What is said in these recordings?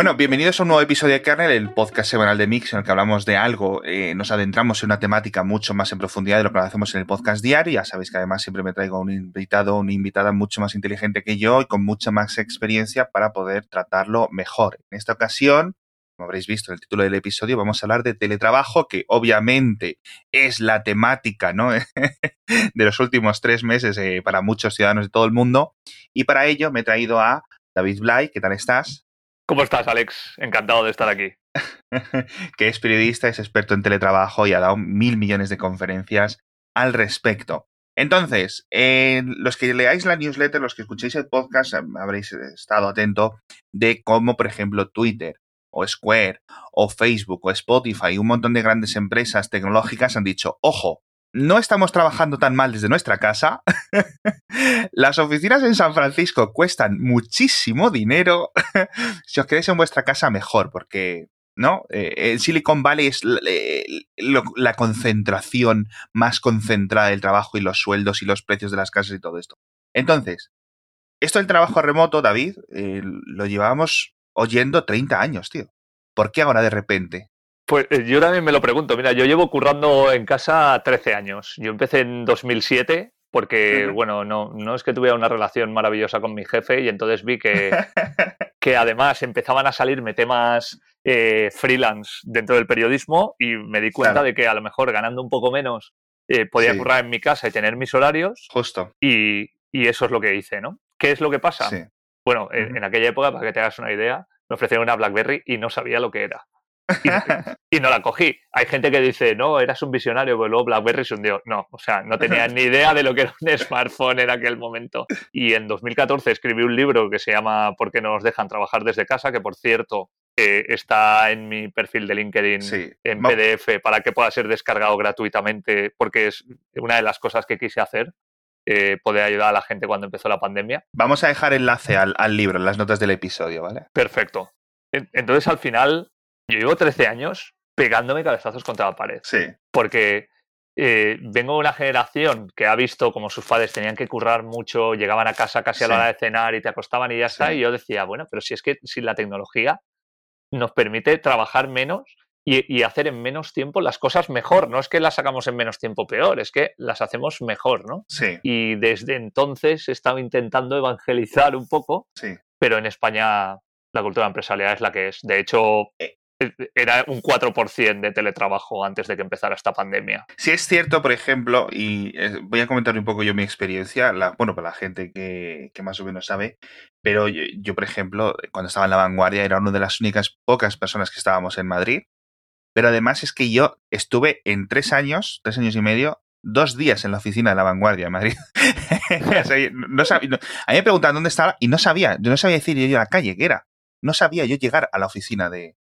Bueno, bienvenidos a un nuevo episodio de Kernel, el podcast semanal de Mix, en el que hablamos de algo, eh, nos adentramos en una temática mucho más en profundidad de lo que lo hacemos en el podcast diario. Ya sabéis que además siempre me traigo un invitado una invitada mucho más inteligente que yo y con mucha más experiencia para poder tratarlo mejor. En esta ocasión, como habréis visto en el título del episodio, vamos a hablar de teletrabajo, que obviamente es la temática ¿no? de los últimos tres meses eh, para muchos ciudadanos de todo el mundo. Y para ello me he traído a David Blay. ¿Qué tal estás? ¿Cómo estás, Alex? Encantado de estar aquí. que es periodista, es experto en teletrabajo y ha dado mil millones de conferencias al respecto. Entonces, los que leáis la newsletter, los que escuchéis el podcast, habréis estado atento de cómo, por ejemplo, Twitter o Square o Facebook o Spotify un montón de grandes empresas tecnológicas han dicho, ojo, no estamos trabajando tan mal desde nuestra casa. Las oficinas en San Francisco cuestan muchísimo dinero. si os quedáis en vuestra casa, mejor, porque ¿no? Eh, Silicon Valley es la, concentración más concentrada del trabajo y los sueldos y los precios de las casas y todo esto. Entonces, esto del trabajo remoto, David, eh, lo llevábamos oyendo 30 años, tío. ¿Por qué ahora de repente? Pues eh, yo también me lo pregunto. Mira, yo llevo currando en casa 13 años. Yo empecé en 2007 porque, bueno, no, no es que tuviera una relación maravillosa con mi jefe y entonces vi que, que además empezaban a salirme temas eh, freelance dentro del periodismo y me di cuenta de que a lo mejor ganando un poco menos eh, podía currar en mi casa y tener mis horarios. Justo. Y, y, eso es lo que hice, ¿no? ¿Qué es lo que pasa? Bueno, en, en, aquella época, para que te hagas una idea, me ofrecieron una BlackBerry y no sabía lo que era. Y, no la cogí. Hay gente que dice, no, eras un visionario, pero luego BlackBerry se hundió. No, o sea, no tenía ni idea de lo que era un smartphone en aquel momento. Y en 2014 escribí un libro que se llama ¿Por qué no nos dejan trabajar desde casa? Que por cierto eh, está en mi perfil de LinkedIn en PDF para que pueda ser descargado gratuitamente, porque es una de las cosas que quise hacer. Eh, poder ayudar a la gente cuando empezó la pandemia. Vamos a dejar enlace al, al libro en las notas del episodio, ¿vale? Perfecto. Entonces, al final, yo llevo 13 años pegándome cabezazos contra la pared. Sí. Porque eh, vengo de una generación que ha visto como sus padres tenían que currar mucho, llegaban a casa casi a la hora de cenar y te acostaban y ya está. Y yo decía, bueno, pero si es que si la tecnología nos permite trabajar menos y, hacer en menos tiempo las cosas mejor. No es que las hagamos en menos tiempo peor, es que las hacemos mejor, ¿no? Sí. Y desde entonces he estado intentando evangelizar un poco, sí. pero en España la cultura empresarial es la que es. De hecho, eh, era un 4% de teletrabajo antes de que empezara esta pandemia. Sí es cierto, por ejemplo, y eh, voy a comentar un poco yo mi experiencia, bueno, para la gente que, más o menos sabe, pero yo, por ejemplo, cuando estaba en la vanguardia era una de las únicas pocas personas que estábamos en Madrid, pero además es que yo estuve en tres años, tres años y medio, dos días en la oficina de la vanguardia en Madrid. no, a mí me preguntaban dónde estaba y no sabía, yo no sabía decir yo a la calle que era. No sabía yo llegar a la oficina de,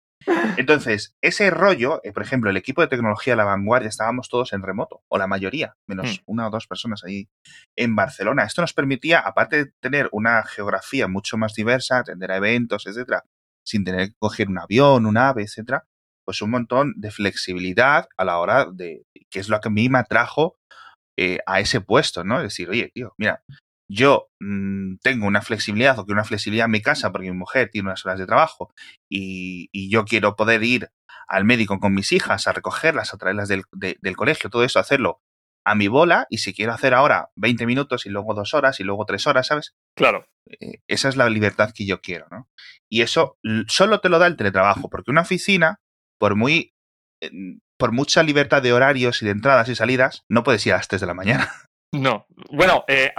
entonces, ese rollo, eh, por ejemplo, el equipo de tecnología de la vanguardia estábamos todos en remoto, o la mayoría, menos hmm. una o dos personas ahí en Barcelona. Esto nos permitía, aparte de tener una geografía mucho más diversa, atender a eventos, etcétera, sin tener que coger un avión, un ave, etcétera, pues un montón de flexibilidad a la hora de, que es lo que a mí me atrajo eh, a ese puesto, ¿no? Es decir, oye, tío, mira, yo mm, tengo una flexibilidad o que una flexibilidad en mi casa porque mi mujer tiene unas horas de trabajo y, yo quiero poder ir al médico con mis hijas a recogerlas, a traerlas del, del, colegio, todo eso, hacerlo a mi bola y si quiero hacer ahora 20 minutos y luego dos horas y luego tres horas, ¿sabes? Claro. Eh, esa es la libertad que yo quiero, ¿no? Y eso solo te lo da el teletrabajo, porque una oficina, por muy... por mucha libertad de horarios y de entradas y salidas, no puedes ir a las 3 de la mañana. No. Bueno, eh,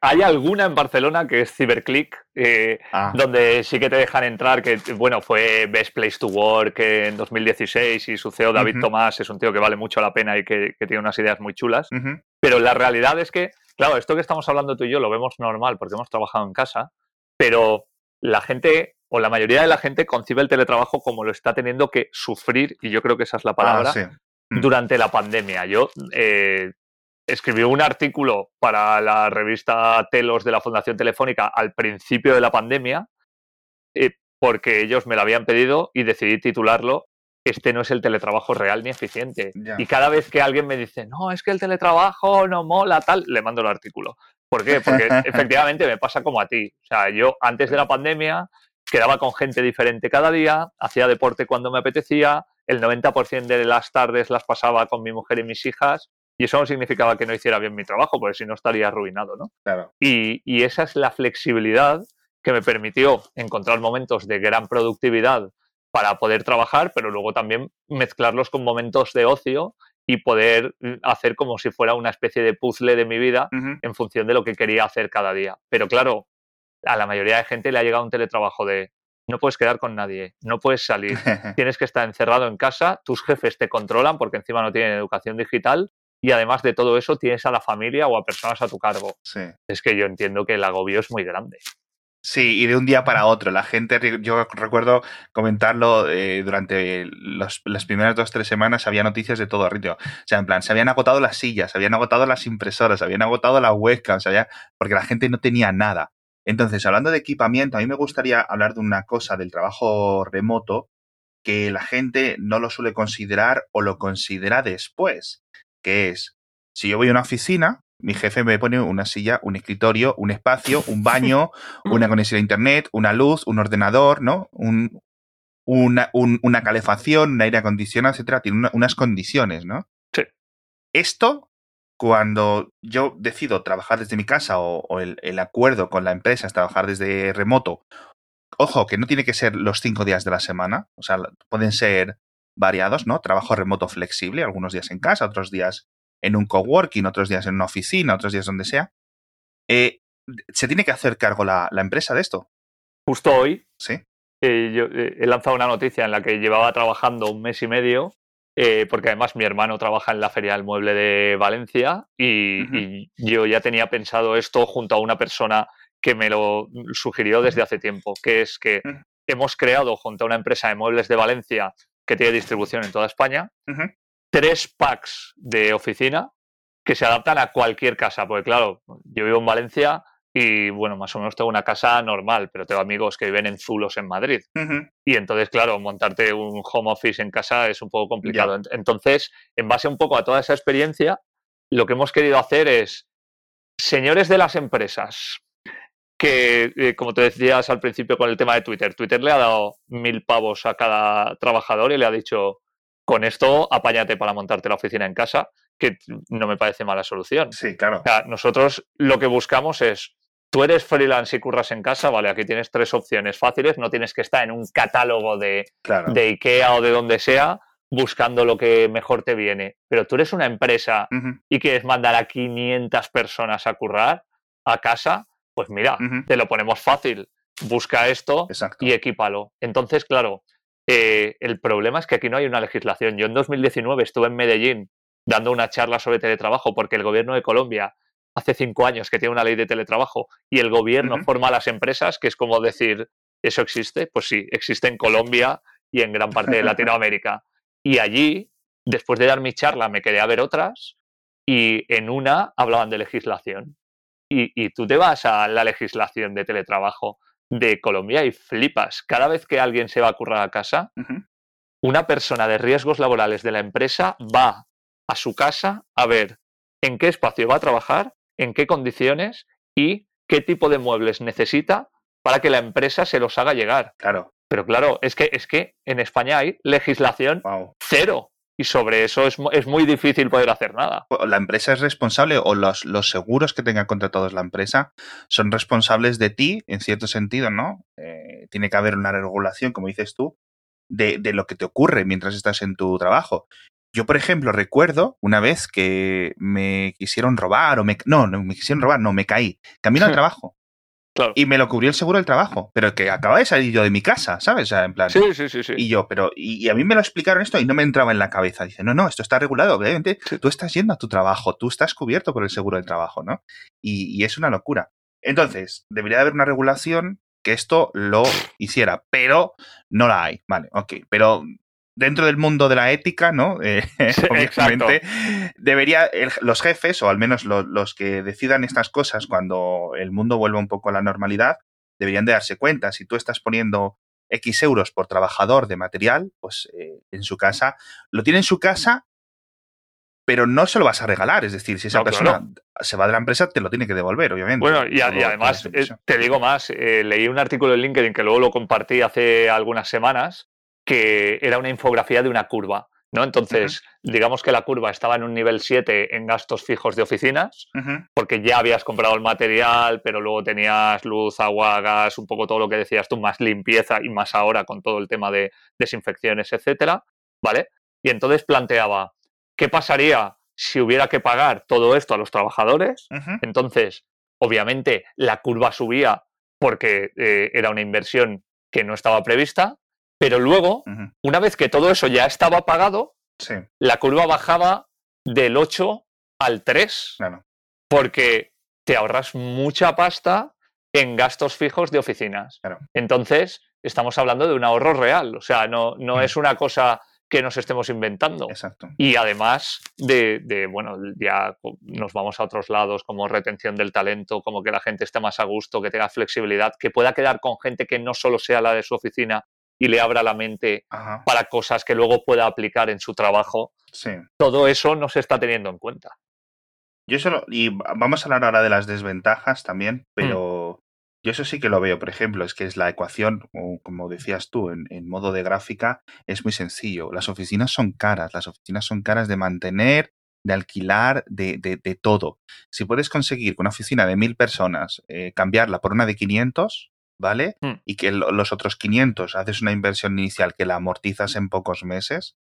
hay alguna en Barcelona que es Cyberclick, eh, ah. donde sí que te dejan entrar, que bueno, fue Best Place to Work en 2016 y su CEO David Tomás es un tío que vale mucho la pena y que, tiene unas ideas muy chulas. Pero la realidad es que, claro, esto que estamos hablando tú y yo lo vemos normal porque hemos trabajado en casa, pero la gente o la mayoría de la gente concibe el teletrabajo como lo está teniendo que sufrir, y yo creo que esa es la ah, palabra, mm. durante la pandemia. Yo eh, escribió un artículo para la revista Telos de la Fundación Telefónica al principio de la pandemia, eh, porque ellos me lo habían pedido y decidí titularlo Este no es el teletrabajo real ni eficiente. Y cada vez que alguien me dice, no, es que el teletrabajo no mola, tal, le mando el artículo. ¿Por qué? Porque efectivamente me pasa como a ti. O sea, yo antes de la pandemia quedaba con gente diferente cada día, hacía deporte cuando me apetecía, el 90% de las tardes las pasaba con mi mujer y mis hijas, y eso no significaba que no hiciera bien mi trabajo, porque si no estaría arruinado, ¿no? Claro. Y, y esa es la flexibilidad que me permitió encontrar momentos de gran productividad para poder trabajar, pero luego también mezclarlos con momentos de ocio y poder hacer como si fuera una especie de puzzle de mi vida en función de lo que quería hacer cada día. Pero claro, a la mayoría de gente le ha llegado un teletrabajo de no puedes quedar con nadie, no puedes salir, tienes que estar encerrado en casa, tus jefes te controlan porque encima no tienen educación digital y además de todo eso tienes a la familia o a personas a tu cargo. Es que yo entiendo que el agobio es muy grande. Sí, y de un día para otro. La gente, yo recuerdo comentarlo eh, durante las primeras dos o tres semanas, había noticias de todo ritmo. O sea, en plan, se habían agotado las sillas, se habían agotado las impresoras, se habían agotado las webcams, había, porque la gente no tenía nada. Entonces, hablando de equipamiento, a mí me gustaría hablar de una cosa del trabajo remoto que la gente no lo suele considerar o lo considera después, que es, si yo voy a una oficina, mi jefe me pone una silla, un escritorio, un espacio, un baño, una conexión a internet, una luz, un ordenador, ¿no? Un, una, una, calefacción, un aire acondicionado, etcétera. Tiene unas condiciones, ¿no? Sí. Esto, cuando yo decido trabajar desde mi casa o, el, el, acuerdo con la empresa es trabajar desde remoto, ojo, que no tiene que ser los cinco días de la semana, o sea, pueden ser variados, ¿no? Trabajo remoto flexible, algunos días en casa, otros días en un coworking, otros días en una oficina, otros días donde sea. Eh, ¿Se tiene que hacer cargo la, empresa de esto? Justo hoy. Sí. Eh, yo eh, he lanzado una noticia en la que llevaba trabajando un mes y medio, porque además mi hermano trabaja en la Feria del Mueble de Valencia y, yo ya tenía pensado esto junto a una persona que me lo sugirió desde hace tiempo, que es que hemos creado junto a una empresa de muebles de Valencia que tiene distribución en toda España, tres packs de oficina que se adaptan a cualquier casa. Porque claro, yo vivo en Valencia y bueno, más o menos tengo una casa normal, pero tengo amigos que viven en Zulos en Madrid. Y entonces, claro, montarte un home office en casa es un poco complicado. Entonces, en base un poco a toda esa experiencia, lo que hemos querido hacer es, señores de las empresas, que, eh, como te decías al principio con el tema de Twitter, Twitter le ha dado mil pavos a cada trabajador y le ha dicho, con esto apáñate para montarte la oficina en casa, que no me parece mala solución. Sí, claro. O sea, nosotros lo que buscamos es, tú eres freelance y curras en casa, vale, aquí tienes tres opciones fáciles, no tienes que estar en un catálogo de, de IKEA o de donde sea buscando lo que mejor te viene, pero tú eres una empresa y quieres mandar a 500 personas a currar a casa, pues mira, te lo ponemos fácil, busca esto y equípalo. Entonces, claro, eh, el problema es que aquí no hay una legislación. Yo en 2019 estuve en Medellín dando una charla sobre teletrabajo porque el gobierno de Colombia hace cinco años que tiene una ley de teletrabajo y el gobierno forma las empresas, que es como decir, ¿eso existe? Pues sí, existe en Colombia y en gran parte de Latinoamérica. Y allí, después de dar mi charla, me quedé a ver otras y en una hablaban de legislación. Y, y tú te vas a la legislación de teletrabajo de Colombia y flipas. Cada vez que alguien se va a currar a casa, una persona de riesgos laborales de la empresa va a su casa a ver en qué espacio va a trabajar, en qué condiciones y qué tipo de muebles necesita para que la empresa se los haga llegar. Claro. Pero claro, es que, es que en España hay legislación cero y sobre eso es, es, muy difícil poder hacer nada. La empresa es responsable o los, los seguros que tengan contratados la empresa son responsables de ti, en cierto sentido, ¿no? Eh, tiene que haber una regulación, como dices tú, de, de, lo que te ocurre mientras estás en tu trabajo. Yo, por ejemplo, recuerdo una vez que me quisieron robar o me... No, no me quisieron robar, no, me caí. Camino al trabajo. Y me lo cubrió el seguro del trabajo, pero que acaba de salir yo de mi casa, ¿sabes? O sea, en plan. Sí, sí, sí, sí. Y yo, pero, y, a mí me lo explicaron esto y no me entraba en la cabeza. Dice, no, no, esto está regulado. Obviamente, tú estás yendo a tu trabajo, tú estás cubierto por el seguro del trabajo, ¿no? Y, y es una locura. Entonces, debería haber una regulación que esto lo hiciera, pero no la hay. Vale, ok. Pero dentro del mundo de la ética, ¿no? Eh, obviamente, debería los jefes, o al menos los que decidan estas cosas cuando el mundo vuelva un poco a la normalidad, deberían de darse cuenta. Si tú estás poniendo X euros por trabajador de material, pues eh, en su casa, lo tiene en su casa pero no se lo vas a regalar. Es decir, si esa persona se va de la empresa, te lo tiene que devolver, obviamente. Bueno, y, además, eh, te digo más, leí un artículo en LinkedIn que luego lo compartí hace algunas semanas, que era una infografía de una curva. ¿no? Entonces, digamos que la curva estaba en un nivel 7 en gastos fijos de oficinas, porque ya habías comprado el material, pero luego tenías luz, agua, gas, un poco todo lo que decías tú, más limpieza y más ahora con todo el tema de desinfecciones, etcétera, ¿vale? Y entonces planteaba, ¿qué pasaría si hubiera que pagar todo esto a los trabajadores? Entonces, obviamente, la curva subía porque eh, era una inversión que no estaba prevista, pero luego, una vez que todo eso ya estaba pagado, la curva bajaba del 8 al 3. Porque te ahorras mucha pasta en gastos fijos de oficinas. Entonces, estamos hablando de un ahorro real. O sea, no, no es una cosa que nos estemos inventando. Exacto. Y además de, bueno, ya nos vamos a otros lados como retención del talento, como que la gente esté más a gusto, que tenga flexibilidad, que pueda quedar con gente que no solo sea la de su oficina y le abra la mente para cosas que luego pueda aplicar en su trabajo. Sí. Todo eso no se está teniendo en cuenta. Yo solo, y vamos a hablar ahora de las desventajas también, pero yo eso sí que lo veo, por ejemplo, es que es la ecuación, como decías tú, en, modo de gráfica, es muy sencillo. Las oficinas son caras, las oficinas son caras de mantener, de alquilar, de, de, todo. Si puedes conseguir con una oficina de mil personas eh, cambiarla por una de 500, ¿vale? Hmm. Y que los otros 500 haces una inversión inicial que la amortizas en pocos meses,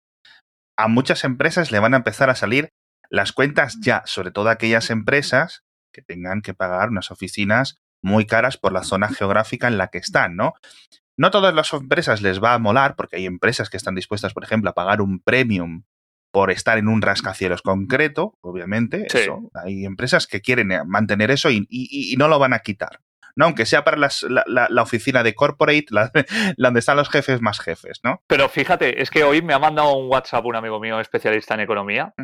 a muchas empresas le van a empezar a salir las cuentas ya, sobre todo aquellas empresas que tengan que pagar unas oficinas muy caras por la zona geográfica en la que están, ¿no? No todas las empresas les va a molar, porque hay empresas que están dispuestas, por ejemplo, a pagar un premium por estar en un rascacielos concreto, obviamente. Eso. Hay empresas que quieren eh, mantener eso y, no lo van a quitar. ¿No? Aunque sea para la, oficina de corporate, la, donde están los jefes más jefes, ¿no? Pero fíjate, es que hoy me ha mandado un WhatsApp un amigo mío especialista en economía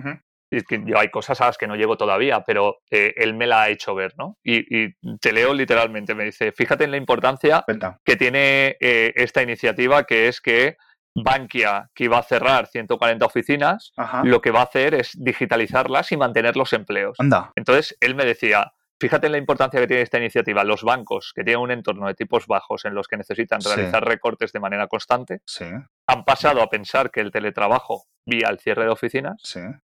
yo hay cosas a las que no llego todavía, pero eh, él me la ha hecho ver, ¿no? Y, te leo literalmente, me dice, fíjate en la importancia que tiene eh, esta iniciativa, que es que Bankia, que iba a cerrar 140 oficinas, lo que va a hacer es digitalizarlas y mantener los empleos. Entonces, él me decía, Fíjate en la importancia que tiene esta iniciativa. Los bancos que tienen un entorno de tipos bajos en los que necesitan realizar recortes de manera constante han pasado a pensar que el teletrabajo vía el cierre de oficinas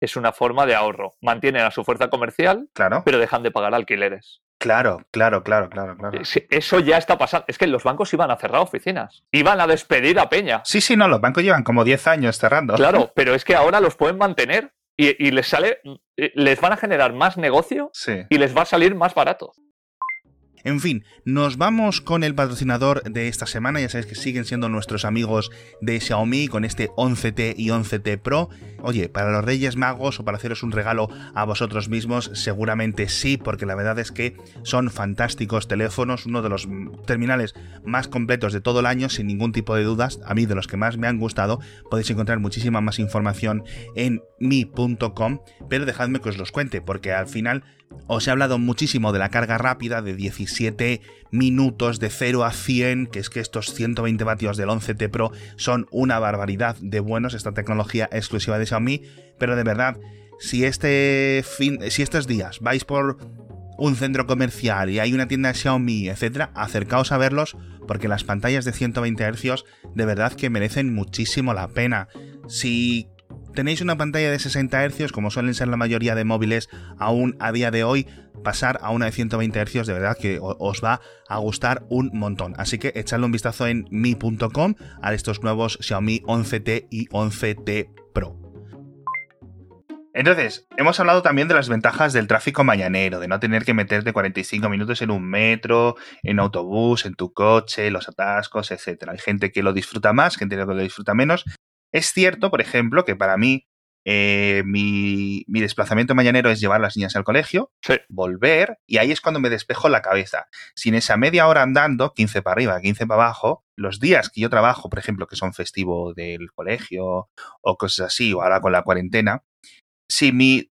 es una forma de ahorro. Mantienen a su fuerza comercial, pero dejan de pagar alquileres. Claro, claro, claro, claro, claro. Eso ya está pasando. Es que los bancos iban a cerrar oficinas. Iban a despedir a Peña. Sí, sí, no, los bancos llevan como 10 años cerrando. Claro, pero es que ahora los pueden mantener y, les sale, les van a generar más negocio y les va a salir más barato. En fin, nos vamos con el patrocinador de esta semana, ya sabéis que siguen siendo nuestros amigos de Xiaomi con este 11T y 11T Pro. Oye, para los Reyes Magos o para haceros un regalo a vosotros mismos, seguramente sí, porque la verdad es que son fantásticos teléfonos, uno de los terminales más completos de todo el año, sin ningún tipo de dudas, a mí de los que más me han gustado, podéis encontrar muchísima más información en mi.com, pero dejadme que os los cuente, porque al final os he hablado muchísimo de la carga rápida de 17 minutos de 0 a 100, que es que estos 120 vatios del 11T Pro son una barbaridad de buenos, esta tecnología exclusiva de Xiaomi, pero de verdad, si este fin, si estos días vais por un centro comercial y hay una tienda de Xiaomi, etcétera, acercaos a verlos porque las pantallas de 120 Hz de verdad que merecen muchísimo la pena. Si tenéis una pantalla de 60 Hz, como suelen ser la mayoría de móviles aún a día de hoy, pasar a una de 120 Hz de verdad que os va a gustar un montón. Así que echadle un vistazo en mi.com a estos nuevos Xiaomi 11T y 11T Pro. Entonces, hemos hablado también de las ventajas del tráfico mañanero, de no tener que meterte 45 minutos en un metro, en autobús, en tu coche, los atascos, etc. Hay gente que lo disfruta más, gente que lo disfruta menos, es cierto, por ejemplo, que para mí eh, mi, desplazamiento mañanero es llevar a las niñas al colegio, volver, y ahí es cuando me despejo la cabeza. Sin esa media hora andando, 15 para arriba, 15 para abajo, los días que yo trabajo, por ejemplo, que son festivo del colegio o cosas así, o ahora con la cuarentena, si mi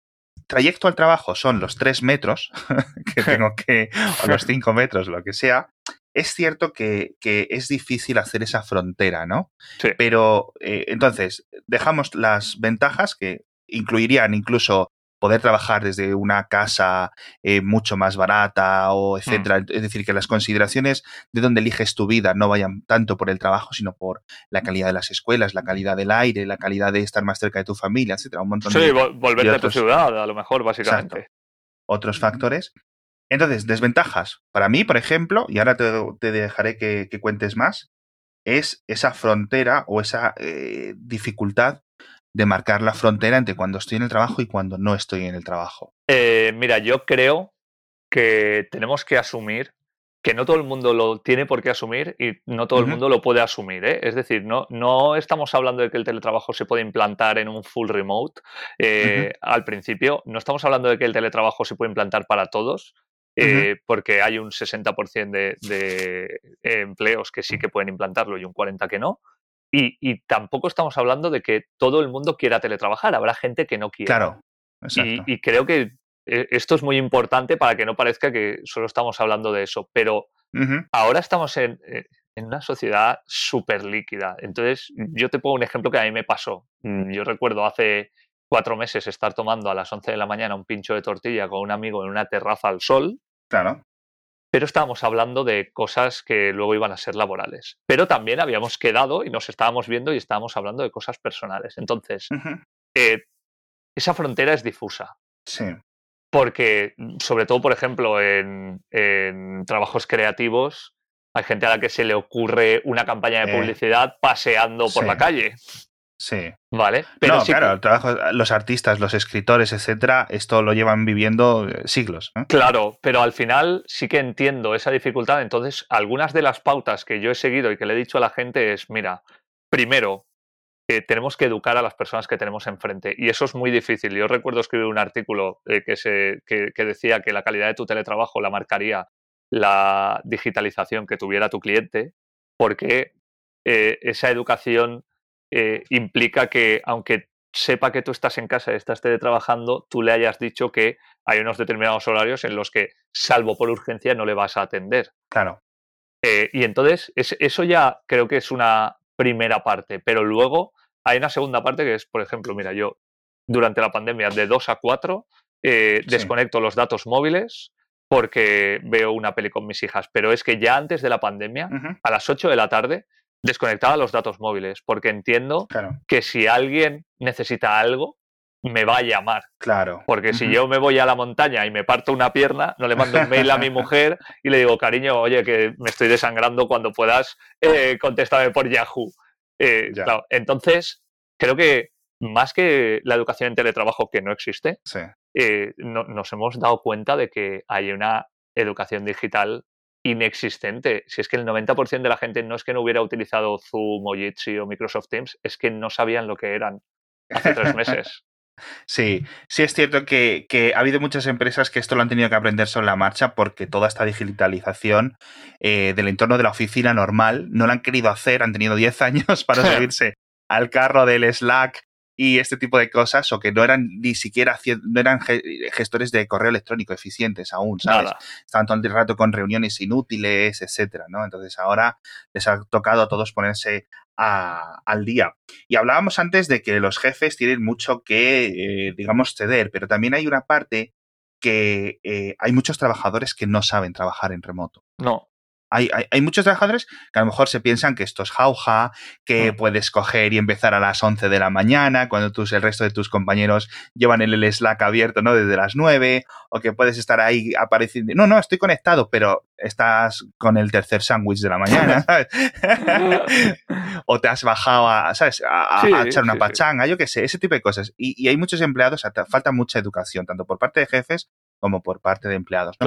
trayecto al trabajo son los 3 metros que tengo que, o los 5 metros, lo que sea, es cierto que, es difícil hacer esa frontera, ¿no? Sí. Pero eh, entonces, dejamos las ventajas que incluirían incluso poder trabajar desde una casa eh, mucho más barata o etcétera. Mm. Es decir, que las consideraciones de dónde eliges tu vida no vayan tanto por el trabajo, sino por la calidad de las escuelas, la calidad del aire, la calidad de estar más cerca de tu familia, etcétera. Un montón sí, volverte a tu ciudad, a lo mejor, básicamente. Otros factores. Entonces, desventajas. Para mí, por ejemplo, y ahora te, dejaré que, cuentes más, es esa frontera o esa eh, dificultad de marcar la frontera entre cuando estoy en el trabajo y cuando no estoy en el trabajo? Eh, mira, yo creo que tenemos que asumir que no todo el mundo lo tiene por qué asumir y no todo el mundo lo puede asumir. ¿eh? Es decir, no, no estamos hablando de que el teletrabajo se puede implantar en un full remote eh, al principio, no estamos hablando de que el teletrabajo se puede implantar para todos. Porque hay un 60% de, de, empleos que sí que pueden implantarlo y un 40% que no. Y, tampoco estamos hablando de que todo el mundo quiera teletrabajar, habrá gente que no quiera. Claro, Y, creo que eh, esto es muy importante para que no parezca que solo estamos hablando de eso, pero ahora estamos en, eh, en una sociedad súper líquida. Entonces, yo te pongo un ejemplo que a mí me pasó. Mm, yo recuerdo hace cuatro meses estar tomando a las 11 de la mañana un pincho de tortilla con un amigo en una terraza al sol. Claro pero estábamos hablando de cosas que luego iban a ser laborales. Pero también habíamos quedado y nos estábamos viendo y estábamos hablando de cosas personales. Entonces, eh, esa frontera es difusa. Sí. Porque, sobre todo, por ejemplo, en, trabajos creativos, hay gente a la que se le ocurre una campaña de eh, publicidad paseando por la calle. Sí. Vale. Pero no, claro, el trabajo, los artistas, los escritores, etcétera, esto lo llevan viviendo eh, siglos. Claro, pero al final sí que entiendo esa dificultad. Entonces, algunas de las pautas que yo he seguido y que le he dicho a la gente es: mira, primero, eh, tenemos que educar a las personas que tenemos enfrente. Y eso es muy difícil. Yo recuerdo escribir un artículo eh, que, se, que, decía que la calidad de tu teletrabajo la marcaría la digitalización que tuviera tu cliente, porque esa educación eh, implica que aunque sepa que tú estás en casa y estás teletrabajando, tú le hayas dicho que hay unos determinados horarios en los que, salvo por urgencia, no le vas a atender. Claro. Eh, y entonces, eso ya creo que es una primera parte, pero luego hay una segunda parte que es, por ejemplo, mira, yo durante la pandemia de 2 a 4 eh, desconecto los datos móviles porque veo una peli con mis hijas, pero es que ya antes de la pandemia, a las 8 de la tarde, desconectaba los datos móviles, porque entiendo que si alguien necesita algo, me va a llamar. Claro. Porque si yo me voy a la montaña y me parto una pierna, no le mando un mail a mi mujer y le digo, cariño, oye, que me estoy desangrando cuando puedas, eh, contéstame por Yahoo. Eh, Entonces, creo que más que la educación en teletrabajo que no existe, eh, nos hemos dado cuenta de que hay una educación digital inexistente. Si es que el 90% de la gente no es que no hubiera utilizado Zoom o Jitsi o Microsoft Teams, es que no sabían lo que eran hace tres meses. Sí, sí es cierto que, ha habido muchas empresas que esto lo han tenido que aprender sobre la marcha porque toda esta digitalización eh, del entorno de la oficina normal no la han querido hacer, han tenido 10 años para subirse al carro del Slack y este tipo de cosas, o que no eran ni siquiera no eran gestores de correo electrónico eficientes aún, ¿sabes? Estaban todo el rato con reuniones inútiles, etcétera, ¿no? Entonces ahora les ha tocado a todos ponerse al día. Y hablábamos antes de que los jefes tienen mucho que, eh, digamos, ceder, pero también hay una parte que eh, hay muchos trabajadores que no saben trabajar en remoto. No. Hay, hay, muchos trabajadores que a lo mejor se piensan que esto es jauja, que mm. puedes coger y empezar a las 11 de la mañana, cuando tus, el resto de tus compañeros llevan el Slack abierto ¿no? desde las 9, o que puedes estar ahí apareciendo. No, no, estoy conectado, pero estás con el tercer sándwich de la mañana, ¿sabes? o te has bajado a, ¿sabes? a, echar una pachanga, yo qué sé, ese tipo de cosas. Y, hay muchos empleados, falta mucha educación, tanto por parte de jefes como por parte de empleados. ¿no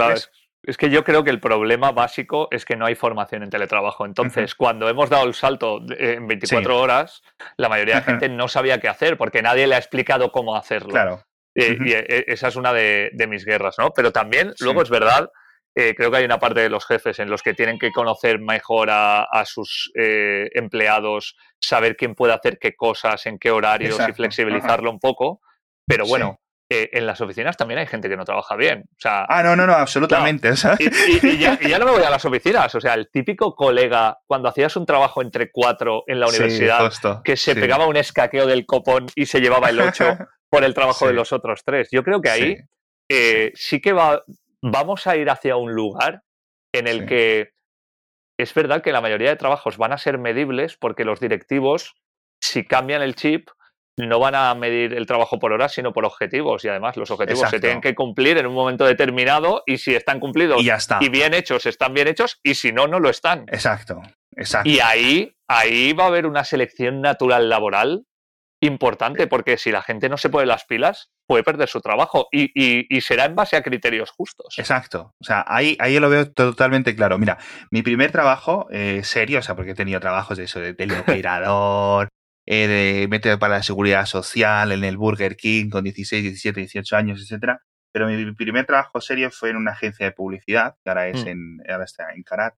es que yo creo que el problema básico es que no hay formación en teletrabajo. Entonces, cuando hemos dado el salto en 24 horas, la mayoría de la gente no sabía qué hacer porque nadie le ha explicado cómo hacerlo. Claro. Y, e, esa es una de, mis guerras, ¿no? Pero también, luego es verdad, eh, creo que hay una parte de los jefes en los que tienen que conocer mejor a, sus eh, empleados, saber quién puede hacer qué cosas, en qué horarios y flexibilizarlo un poco. Pero bueno, eh, en las oficinas también hay gente que no trabaja bien. O sea, ah, no, no, no, absolutamente. Y, ya, no me voy a las oficinas. O sea, el típico colega, cuando hacías un trabajo entre cuatro en la universidad, que se pegaba un escaqueo del copón y se llevaba el ocho, por el trabajo de los otros tres. Yo creo que ahí eh, sí. que va, vamos a ir hacia un lugar en el que es verdad que la mayoría de trabajos van a ser medibles porque los directivos, si cambian el chip, no van a medir el trabajo por horas, sino por objetivos. Y además, los objetivos se tienen que cumplir en un momento determinado y si están cumplidos y, bien hechos, están bien hechos y si no, no lo están. Exacto, exacto. Y ahí, ahí va a haber una selección natural laboral importante, porque si la gente no se pone las pilas, puede perder su trabajo y, será en base a criterios justos. Exacto. O sea, ahí, ahí lo veo totalmente claro. Mira, mi primer trabajo eh, serio, o sea, porque he tenido trabajos de eso, de teleoperador, eh, de método para la seguridad social en el Burger King con 16, 17, 18 años, etcétera. Pero mi primer trabajo serio fue en una agencia de publicidad, que ahora, es mm. en, ahora está en Carat.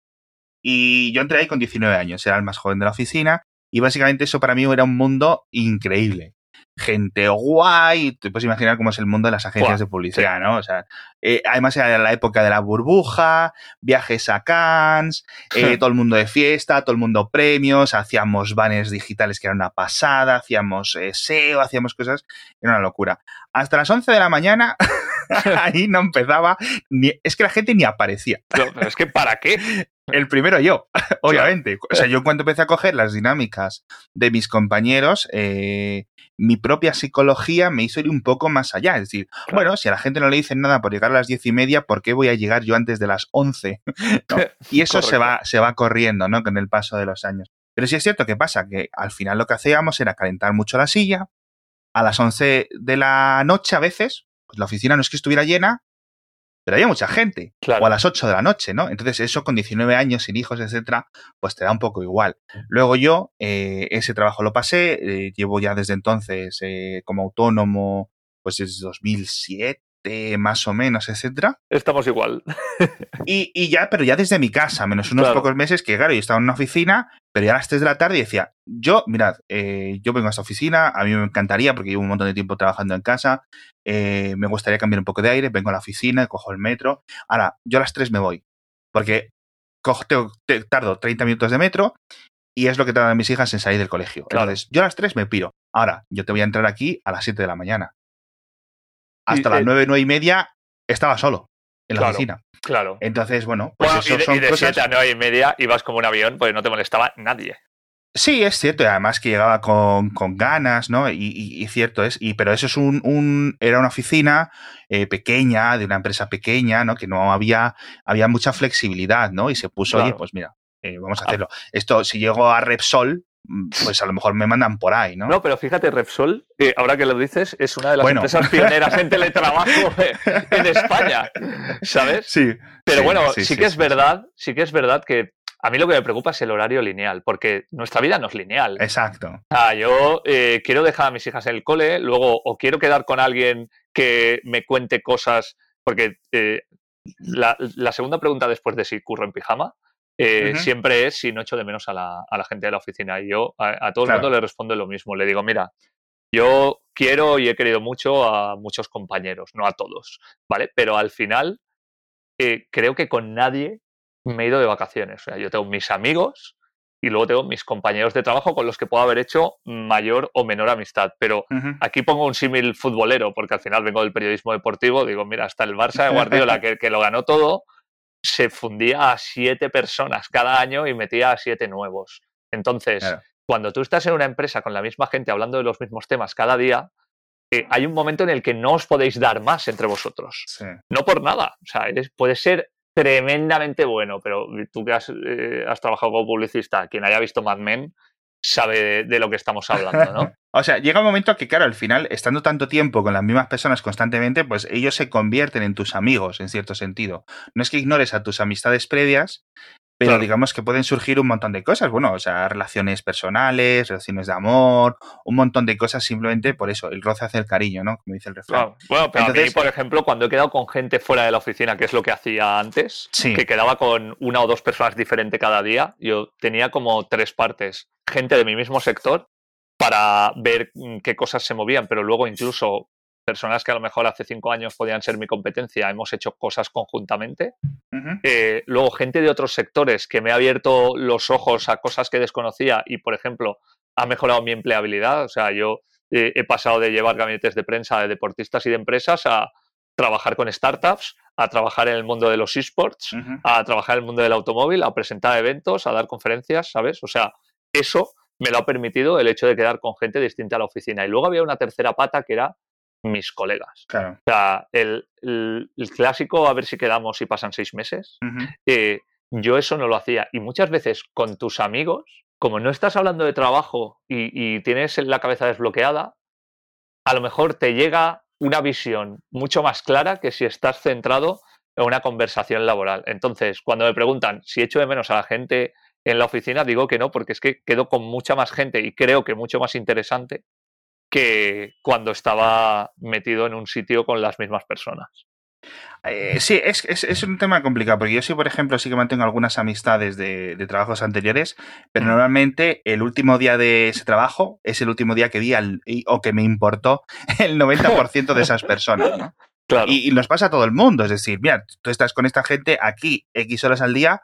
Y yo entré ahí con 19 años, era el más joven de la oficina, y básicamente eso para mí era un mundo increíble gente guay. Te puedes imaginar cómo es el mundo de las agencias de publicidad, ¿no? O sea, eh, además era la época de la burbuja, viajes a Cannes, eh, todo el mundo de fiesta, todo el mundo premios, hacíamos banners digitales que era una pasada, hacíamos eh, SEO, hacíamos cosas, era una locura. Hasta las 11 de la mañana, ahí no empezaba, ni, es que la gente ni aparecía. es que ¿para qué? El primero yo, obviamente. O sea, yo cuando empecé a coger las dinámicas de mis compañeros, eh, mi propia psicología me hizo ir un poco más allá. Es decir, bueno, si a la gente no le dicen nada por llegar a las diez y media, ¿por qué voy a llegar yo antes de las once? Y eso se va, se va corriendo, ¿no? Con el paso de los años. Pero sí es cierto que pasa que al final lo que hacíamos era calentar mucho la silla. A las once de la noche a veces, pues la oficina no es que estuviera llena, pero había mucha gente. O a las 8 de la noche, ¿no? Entonces, eso con 19 años, sin hijos, etcétera, pues te da un poco igual. Luego yo, eh, ese trabajo lo pasé, eh, llevo ya desde entonces eh, como autónomo, pues desde 2007 más o menos, etcétera. Estamos igual. y, ya, pero ya desde mi casa, menos unos pocos meses que, claro, yo estaba en una oficina, pero ya a las 3 de la tarde decía, yo, mirad, eh, yo vengo a esta oficina, a mí me encantaría porque llevo un montón de tiempo trabajando en casa, eh, me gustaría cambiar un poco de aire, vengo a la oficina, cojo el metro. Ahora, yo a las 3 me voy, porque cojo, tardo 30 minutos de metro y es lo que tardan mis hijas en salir del colegio. Entonces, yo a las 3 me piro. Ahora, yo te voy a entrar aquí a las 7 de la mañana hasta las nueve, nueve y media estaba solo en la oficina. Claro. Entonces, bueno, pues eso y de, son y de cosas... a nueve y media ibas como un avión, pues no te molestaba nadie. Sí, es cierto, y además que llegaba con, con ganas, ¿no? Y, cierto es, y, pero eso es un, un era una oficina eh, pequeña, de una empresa pequeña, ¿no? Que no había, había mucha flexibilidad, ¿no? Y se puso, oye, pues mira, eh, vamos a ah. hacerlo. Esto, si llego a Repsol, pues a lo mejor me mandan por ahí, ¿no? No, pero fíjate, Repsol, eh, ahora que lo dices, es una de las empresas pioneras en teletrabajo en España, ¿sabes? Sí. Pero bueno, sí, que es verdad, sí que es verdad que a mí lo que me preocupa es el horario lineal, porque nuestra vida no es lineal. Exacto. yo eh, quiero dejar a mis hijas en el cole, luego o quiero quedar con alguien que me cuente cosas, porque eh, la, la, segunda pregunta después de si curro en pijama eh, siempre es si no echo de menos a la, a la gente de la oficina. Y yo a, todo el mundo le respondo lo mismo. Le digo, mira, yo quiero y he querido mucho a muchos compañeros, no a todos, ¿vale? Pero al final eh, creo que con nadie me he ido de vacaciones. O sea, yo tengo mis amigos y luego tengo mis compañeros de trabajo con los que puedo haber hecho mayor o menor amistad. Pero aquí pongo un símil futbolero, porque al final vengo del periodismo deportivo, digo, mira, hasta el Barça de Guardiola, que, que lo ganó todo, se fundía a siete personas cada año y metía a siete nuevos. Entonces, cuando tú estás en una empresa con la misma gente hablando de los mismos temas cada día, eh, hay un momento en el que no os podéis dar más entre vosotros. No por nada. O sea, puede ser tremendamente bueno, pero tú que has, eh, has, trabajado como publicista, quien haya visto Mad Men, sabe de, lo que estamos hablando, ¿no? o sea, llega un momento que, claro, al final, estando tanto tiempo con las mismas personas constantemente, pues ellos se convierten en tus amigos, en cierto sentido. No es que ignores a tus amistades previas, pero digamos que pueden surgir un montón de cosas, bueno, o sea, relaciones personales, relaciones de amor, un montón de cosas simplemente por eso, el roce hace el cariño, ¿no? Como dice el refrán. Bueno, pero a mí, por ejemplo, cuando he quedado con gente fuera de la oficina, que es lo que hacía antes, que quedaba con una o dos personas diferentes cada día, yo tenía como tres partes. Gente de mi mismo sector para ver mm, qué cosas se movían, pero luego incluso personas que a lo mejor hace cinco años podían ser mi competencia, hemos hecho cosas conjuntamente. Eh, luego, gente de otros sectores que me ha abierto los ojos a cosas que desconocía y, por ejemplo, ha mejorado mi empleabilidad. O sea, yo eh, he pasado de llevar gabinetes de prensa de deportistas y de empresas a trabajar con startups, a trabajar en el mundo de los esports, a trabajar en el mundo del automóvil, a presentar eventos, a dar conferencias, ¿sabes? O sea, eso me lo ha permitido el hecho de quedar con gente distinta a la oficina. Y luego había una tercera pata que era mis colegas. Claro. O sea, el, clásico, a ver si quedamos y pasan seis meses, eh, yo eso no lo hacía. Y muchas veces con tus amigos, como no estás hablando de trabajo y, tienes la cabeza desbloqueada, a lo mejor te llega una visión mucho más clara que si estás centrado en una conversación laboral. Entonces, cuando me preguntan si echo de menos a la gente en la oficina, digo que no, porque es que quedo con mucha más gente y creo que mucho más interesante que cuando estaba metido en un sitio con las mismas personas. Eh, sí, es, un tema complicado, porque yo sí, por ejemplo, sí que mantengo algunas amistades de, trabajos anteriores, pero mm. normalmente el último día de ese trabajo es el último día que vi o que me importó el 90% de esas personas, ¿no? Y, nos pasa a todo el mundo, es decir, mira, tú estás con esta gente aquí X horas al día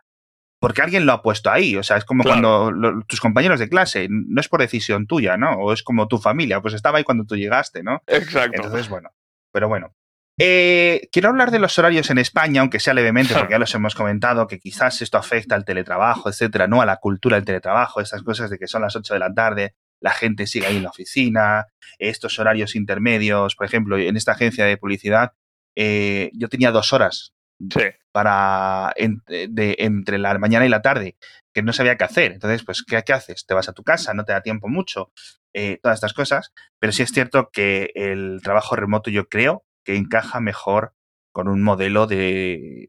porque alguien lo ha puesto ahí, o sea, es como cuando tus compañeros de clase, no es por decisión tuya, ¿no? O es como tu familia, pues estaba ahí cuando tú llegaste, ¿no? Exacto. Entonces, bueno, pero bueno, eh, quiero hablar de los horarios en España, aunque sea levemente, porque ya los hemos comentado, que quizás esto afecta al teletrabajo, etcétera, no a la cultura del teletrabajo, estas cosas de que son las 8 de la tarde, la gente sigue ahí en la oficina, estos horarios intermedios, por ejemplo, en esta agencia de publicidad, eh, yo tenía dos horas para de, entre la mañana y la tarde, que no sabía qué hacer. Entonces, pues, ¿qué, qué haces? Te vas a tu casa, no te da tiempo mucho, eh, todas estas cosas. Pero sí es cierto que el trabajo remoto yo creo que encaja mejor con un modelo de,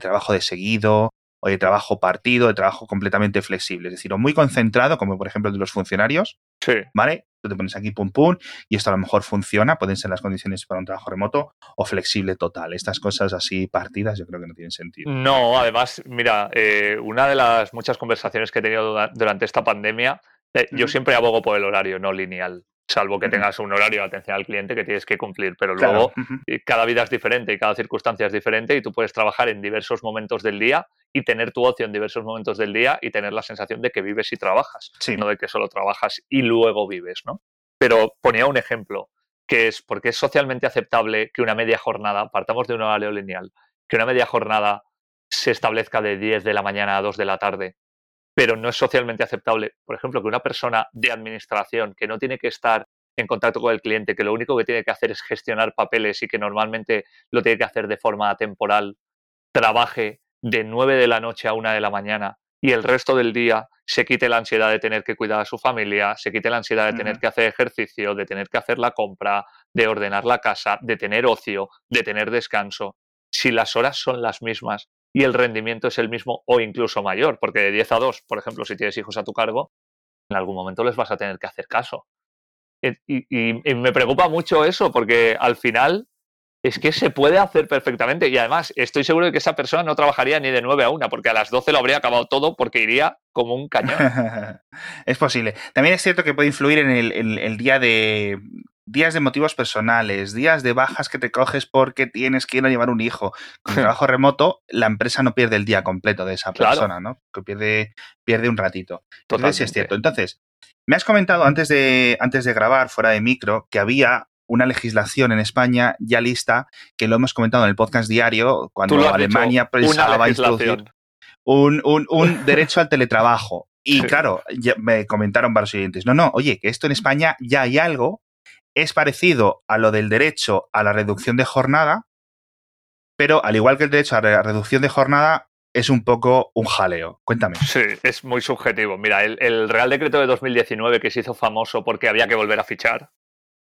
trabajo de seguido o de trabajo partido, de trabajo completamente flexible. Es decir, o muy concentrado, como por ejemplo de los funcionarios. Sí. ¿Vale? Tú te pones aquí pum pum y esto a lo mejor funciona, pueden ser las condiciones para un trabajo remoto o flexible total. Estas cosas así partidas yo creo que no tienen sentido. No, además, mira, eh, una de las muchas conversaciones que he tenido durante esta pandemia, eh, yo siempre abogo por el horario no lineal salvo que tengas un horario de atención al cliente que tienes que cumplir, pero luego cada vida es diferente y cada circunstancia es diferente y tú puedes trabajar en diversos momentos del día y tener tu ocio en diversos momentos del día y tener la sensación de que vives y trabajas, no de que solo trabajas y luego vives, ¿no? Pero ponía un ejemplo, que es porque es socialmente aceptable que una media jornada, partamos de un horario lineal, que una media jornada se establezca de 10 de la mañana a 2 de la tarde pero no es socialmente aceptable, por ejemplo, que una persona de administración que no tiene que estar en contacto con el cliente, que lo único que tiene que hacer es gestionar papeles y que normalmente lo tiene que hacer de forma temporal, trabaje de 9 de la noche a 1 de la mañana y el resto del día se quite la ansiedad de tener que cuidar a su familia, se quite la ansiedad de tener que hacer ejercicio, de tener que hacer la compra, de ordenar la casa, de tener ocio, de tener descanso. Si las horas son las mismas y el rendimiento es el mismo o incluso mayor, porque de 10 a 2, por ejemplo, si tienes hijos a tu cargo, en algún momento les vas a tener que hacer caso. Y, me preocupa mucho eso, porque al final es que se puede hacer perfectamente. Y además, estoy seguro de que esa persona no trabajaría ni de 9 a 1, porque a las 12 lo habría acabado todo porque iría como un cañón. es posible. También es cierto que puede influir en el día de, días de motivos personales, días de bajas que te coges porque tienes que ir a llevar un hijo. Con el trabajo remoto, la empresa no pierde el día completo de esa persona, ¿no? Que pierde, pierde un ratito. Entonces, sí es cierto. Entonces, me has comentado antes de, antes de grabar, fuera de micro, que había una legislación en España ya lista, que lo hemos comentado en el podcast diario, cuando Alemania pensaba introducir un, un, un derecho al teletrabajo. Y claro, me comentaron varios oyentes, no, no, oye, que esto en España ya hay algo es parecido a lo del derecho a la reducción de jornada, pero al igual que el derecho a la reducción de jornada, es un poco un jaleo. Cuéntame. Sí, es muy subjetivo. Mira, el, Real Decreto de 2019 que se hizo famoso porque había que volver a fichar,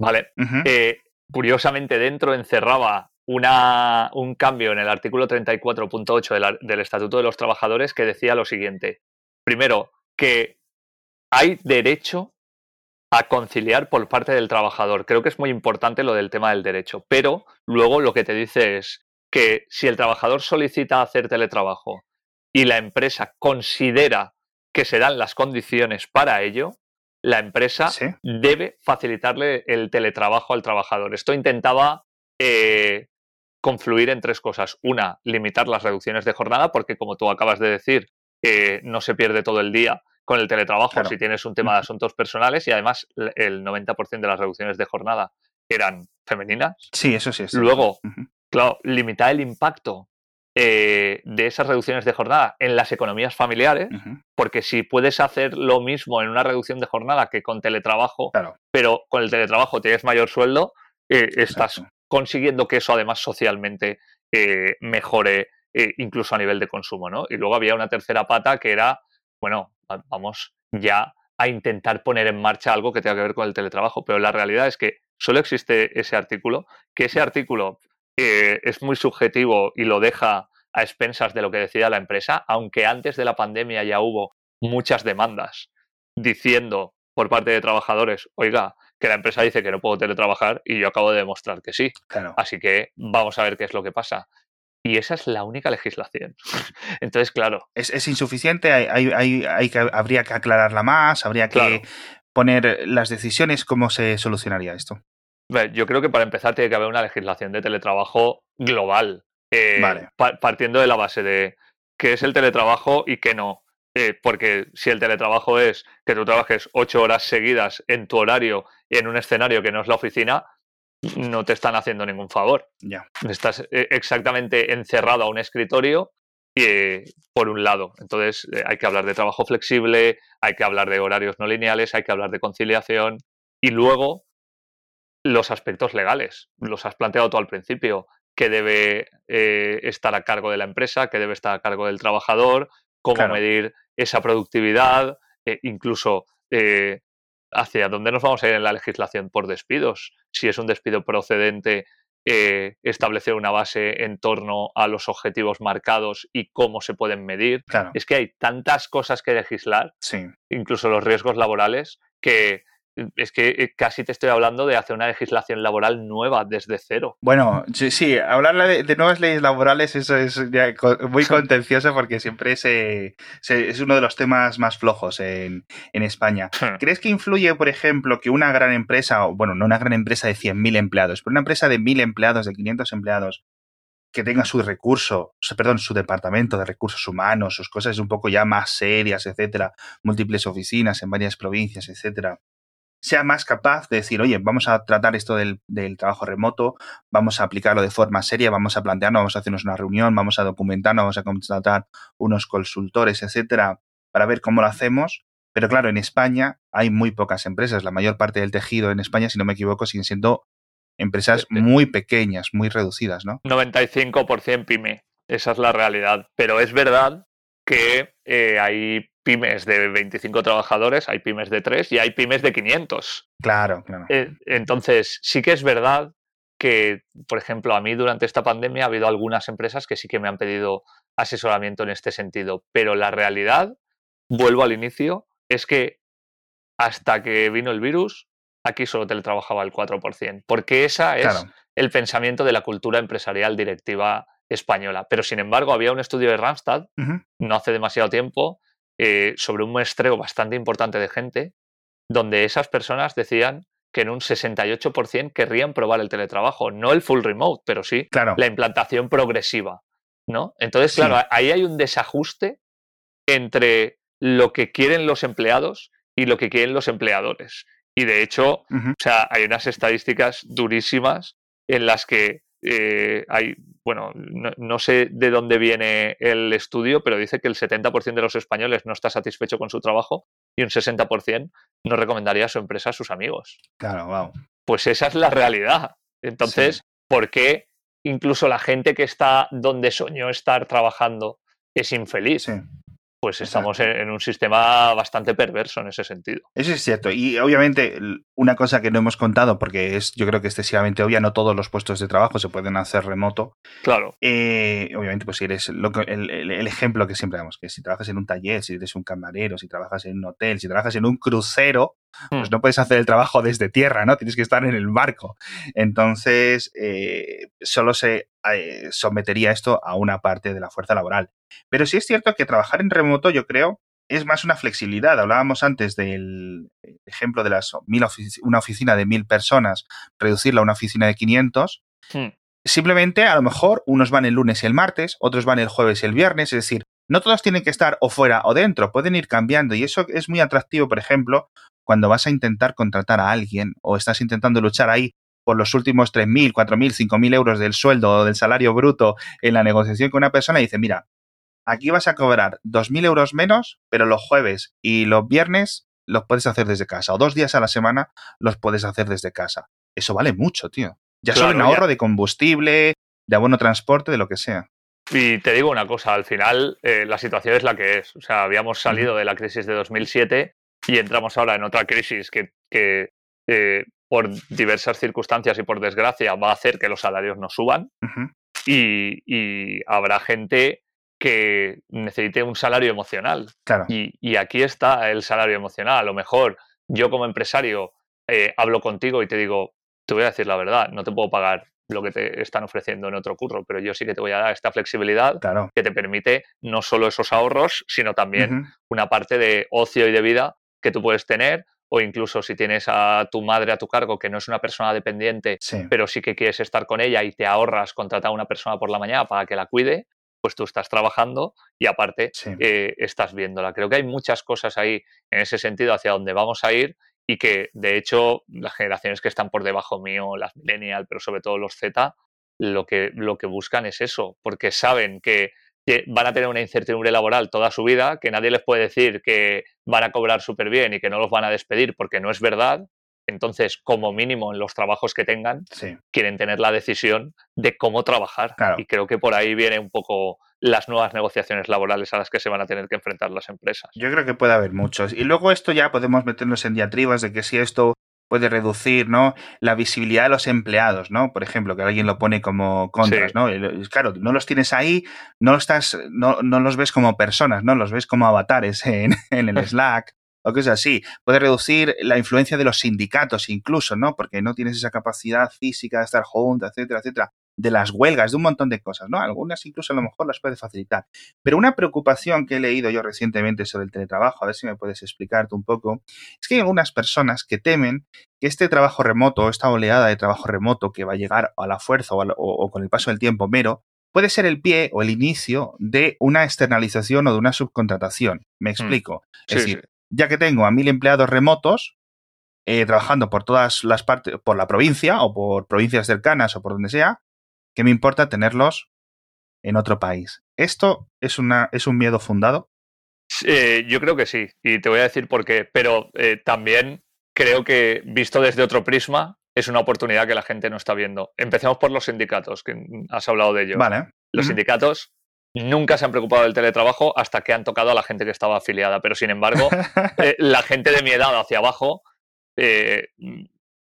¿vale? Eh, curiosamente dentro encerraba una, un cambio en el artículo 34.8 del Estatuto de los Trabajadores que decía lo siguiente. Primero, que hay derecho a conciliar por parte del trabajador. Creo que es muy importante lo del tema del derecho, pero luego lo que te dice es que si el trabajador solicita hacer teletrabajo y la empresa considera que se dan las condiciones para ello, la empresa debe facilitarle el teletrabajo al trabajador. Esto intentaba eh, confluir en tres cosas. Una, limitar las reducciones de jornada, porque como tú acabas de decir, eh, no se pierde todo el día con el teletrabajo si tienes un tema de asuntos personales y además el 90% de las reducciones de jornada eran femeninas. Sí, eso sí. Es Luego, claro, limitar el impacto eh, de esas reducciones de jornada en las economías familiares, porque si puedes hacer lo mismo en una reducción de jornada que con teletrabajo, pero con el teletrabajo tienes mayor sueldo, eh, estás consiguiendo que eso además socialmente eh, mejore incluso a nivel de consumo, ¿no? Y luego había una tercera pata que era, bueno, vamos ya a intentar poner en marcha algo que tenga que ver con el teletrabajo, pero la realidad es que solo existe ese artículo, que ese artículo es muy subjetivo y lo deja a expensas de lo que decida la empresa, aunque antes de la pandemia ya hubo muchas demandas diciendo por parte de trabajadores, oiga, que la empresa dice que no puedo teletrabajar y yo acabo de demostrar que sí. Así que vamos a ver qué es lo que pasa. Y esa es la única legislación. Entonces, claro. Es, insuficiente, hay, hay, que, habría que aclararla más, habría que poner las decisiones, ¿cómo se solucionaría esto? Yo creo que para empezar tiene que haber una legislación de teletrabajo global, eh, partiendo de la base de qué es el teletrabajo y qué no. Eh, porque si el teletrabajo es que tú trabajes ocho horas seguidas en tu horario en un escenario que no es la oficina, no te están haciendo ningún favor. Ya. Estás eh, exactamente encerrado a un escritorio y, por un lado. Entonces hay que hablar de trabajo flexible, hay que hablar de horarios no lineales, hay que hablar de conciliación y luego los aspectos legales. Los has planteado tú al principio, que debe eh, estar a cargo de la empresa, que debe estar a cargo del trabajador, cómo medir esa productividad, eh, incluso eh, hacia dónde nos vamos a ir en la legislación por despidos. Si es un despido procedente, establecer una base en torno a los objetivos marcados y cómo se pueden medir. Es que hay tantas cosas que legislar, incluso los riesgos laborales, que es que eh, casi te estoy hablando de hacer una legislación laboral nueva desde cero. Bueno, sí, hablar de, nuevas leyes laborales, eso es muy contencioso porque siempre se, es uno de los temas más flojos en, España. Hmm. ¿Crees que influye, por ejemplo, que una gran empresa, o bueno, no una gran empresa de 100.000 empleados, pero una empresa de 1.000 empleados, de 500 empleados, que tenga su recurso, perdón, su departamento de recursos humanos, sus cosas un poco ya más serias, etcétera, múltiples oficinas en varias provincias, etcétera, sea más capaz de decir, oye, vamos a tratar esto del, trabajo remoto, vamos a aplicarlo de forma seria, vamos a plantearnos, vamos a hacernos una reunión, vamos a documentarnos, vamos a contratar unos consultores, etcétera, para ver cómo lo hacemos. Pero claro, en España hay muy pocas empresas. La mayor parte del tejido en España, si no me equivoco, siguen siendo empresas muy pequeñas, muy reducidas, ¿no? 95% pyme. Esa es la realidad. Pero es verdad que eh, hay pymes de 25 trabajadores, hay pymes de 3 y hay pymes de 500. Claro, claro. Eh, entonces, sí que es verdad que, por ejemplo, a mí durante esta pandemia ha habido algunas empresas que sí que me han pedido asesoramiento en este sentido, pero la realidad, vuelvo al inicio, es que hasta que vino el virus, aquí solo teletrabajaba el 4%, porque esa es el pensamiento de la cultura empresarial directiva española. Pero sin embargo, había un estudio de Randstad, no hace demasiado tiempo, eh, sobre un muestreo bastante importante de gente, donde esas personas decían que en un 68% querrían probar el teletrabajo, no el full remote, pero sí la implantación progresiva. ¿no? Entonces, claro, ahí hay un desajuste entre lo que quieren los empleados y lo que quieren los empleadores. Y de hecho, o sea, hay unas estadísticas durísimas en las que eh, hay, bueno, no, sé de dónde viene el estudio, pero dice que el 70% de los españoles no está satisfecho con su trabajo y un 60% no recomendaría a su empresa a sus amigos. Claro, wow. Pues esa es la realidad. Entonces, ¿por qué incluso la gente que está donde soñó estar trabajando es infeliz? Sí pues estamos en, un sistema bastante perverso en ese sentido. Eso es cierto. Y obviamente una cosa que no hemos contado, porque es yo creo que excesivamente obvia, no todos los puestos de trabajo se pueden hacer remoto. Claro. Eh, obviamente, pues si eres lo el, ejemplo que siempre damos, que si trabajas en un taller, si eres un camarero, si trabajas en un hotel, si trabajas en un crucero, pues hmm. no puedes hacer el trabajo desde tierra, ¿no? Tienes que estar en el barco. Entonces, eh, solo se eh, sometería esto a una parte de la fuerza laboral. Pero sí es cierto que trabajar en remoto, yo creo, es más una flexibilidad. Hablábamos antes del ejemplo de las una oficina de mil personas, reducirla a una oficina de 500. Hmm. Simplemente, a lo mejor, unos van el lunes y el martes, otros van el jueves y el viernes, es decir, no todos tienen que estar o fuera o dentro, pueden ir cambiando y eso es muy atractivo, por ejemplo, cuando vas a intentar contratar a alguien o estás intentando luchar ahí por los últimos 3.000, 4.000, 5.000 euros del sueldo o del salario bruto en la negociación con una persona y dice, mira, aquí vas a cobrar 2.000 euros menos, pero los jueves y los viernes los puedes hacer desde casa o dos días a la semana los puedes hacer desde casa. Eso vale mucho, tío. Ya solo un ahorro de combustible, de abono transporte, de lo que sea. Y te digo una cosa, al final eh, la situación es la que es. O sea, habíamos salido de la crisis de 2007 y entramos ahora en otra crisis que, eh, por diversas circunstancias y por desgracia va a hacer que los salarios no suban. y, habrá gente que necesite un salario emocional. Y, aquí está el salario emocional. A lo mejor yo como empresario eh, hablo contigo y te digo, te voy a decir la verdad, no te puedo pagar lo que te están ofreciendo en otro curro, pero yo sí que te voy a dar esta flexibilidad que te permite no solo esos ahorros, sino también una parte de ocio y de vida que tú puedes tener o incluso si tienes a tu madre a tu cargo que no es una persona dependiente, pero sí que quieres estar con ella y te ahorras contratar a una persona por la mañana para que la cuide, pues tú estás trabajando y aparte eh, estás viéndola. Creo que hay muchas cosas ahí en ese sentido hacia donde vamos a ir y que de hecho las generaciones que están por debajo mío, las millennial, pero sobre todo los Z, lo que, lo que buscan es eso, porque saben que van a tener una incertidumbre laboral toda su vida, que nadie les puede decir que van a cobrar súper bien y que no los van a despedir porque no es verdad. Entonces, como mínimo en los trabajos que tengan, quieren tener la decisión de cómo trabajar. Y creo que por ahí viene un poco las nuevas negociaciones laborales a las que se van a tener que enfrentar las empresas. Yo creo que puede haber muchos. Y luego esto ya podemos meternos en diatribas de que si esto puede reducir, ¿no? La visibilidad de los empleados, ¿no? Por ejemplo, que alguien lo pone como contras, ¿no? Claro, no los tienes ahí, no estás, no, no, los ves como personas, ¿no? Los ves como avatares en, en el Slack o cosas así. Puede reducir la influencia de los sindicatos incluso, ¿no? Porque no tienes esa capacidad física de estar juntos, etcétera, etcétera de las huelgas, de un montón de cosas, ¿no? Algunas incluso a lo mejor las puede facilitar. Pero una preocupación que he leído yo recientemente sobre el teletrabajo, a ver si me puedes explicarte un poco, es que hay algunas personas que temen que este trabajo remoto, esta oleada de trabajo remoto que va a llegar a la fuerza o, con el paso del tiempo mero, puede ser el pie o el inicio de una externalización o de una subcontratación. Me mm. explico. es decir, ya que tengo a mil empleados remotos, eh, trabajando por todas las partes, por la provincia o por provincias cercanas o por donde sea, ¿Qué me importa tenerlos en otro país? ¿Esto es, una, es un miedo fundado? Eh, yo creo que sí, y te voy a decir por qué, pero eh, también creo que visto desde otro prisma es una oportunidad que la gente no está viendo. Empecemos por los sindicatos, que has hablado de ellos. Vale. Los sindicatos nunca se han preocupado del teletrabajo hasta que han tocado a la gente que estaba afiliada, pero sin embargo, eh, la gente de mi edad hacia abajo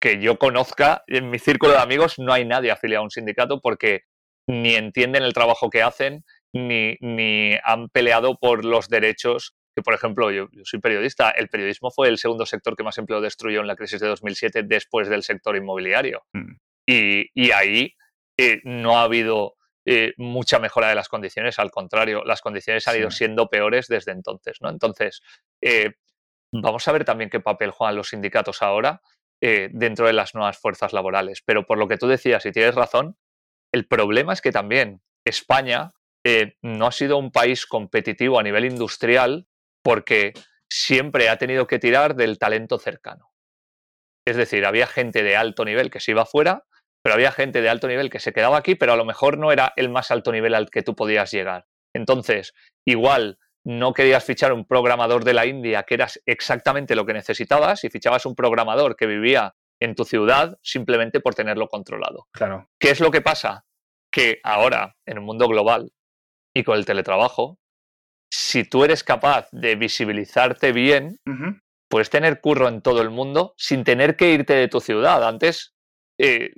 que yo conozca, en mi círculo de amigos no hay nadie afiliado a un sindicato porque ni entienden el trabajo que hacen, ni, ni han peleado por los derechos que, por ejemplo, yo, soy periodista, el periodismo fue el segundo sector que más empleo destruyó en la crisis de 2007 después del sector inmobiliario. Mm. Y, ahí eh, no ha habido eh, mucha mejora de las condiciones, al contrario, las condiciones han ido siendo peores desde entonces. ¿no? Entonces, eh, vamos a ver también qué papel juegan los sindicatos ahora eh, dentro de las nuevas fuerzas laborales. Pero por lo que tú decías, y tienes razón, el problema es que también España eh, no ha sido un país competitivo a nivel industrial porque siempre ha tenido que tirar del talento cercano. Es decir, había gente de alto nivel que se iba afuera, pero había gente de alto nivel que se quedaba aquí, pero a lo mejor no era el más alto nivel al que tú podías llegar. Entonces, igual no querías fichar un programador de la India que eras exactamente lo que necesitabas y fichabas un programador que vivía en tu ciudad simplemente por tenerlo controlado. Claro. ¿Qué es lo que pasa? Que ahora, en el mundo global y con el teletrabajo, si tú eres capaz de visibilizarte bien, puedes tener curro en todo el mundo sin tener que irte de tu ciudad. Antes eh,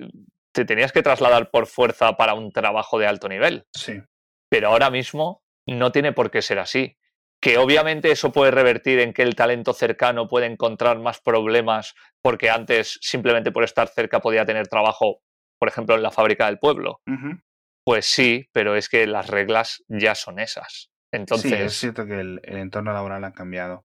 te tenías que trasladar por fuerza para un trabajo de alto nivel. Sí. Pero ahora mismo no tiene por qué ser así. Que obviamente eso puede revertir en que el talento cercano puede encontrar más problemas porque antes simplemente por estar cerca podía tener trabajo, por ejemplo, en la fábrica del pueblo. Pues sí, pero es que las reglas ya son esas. Entonces... Sí, es cierto que el, entorno laboral ha cambiado.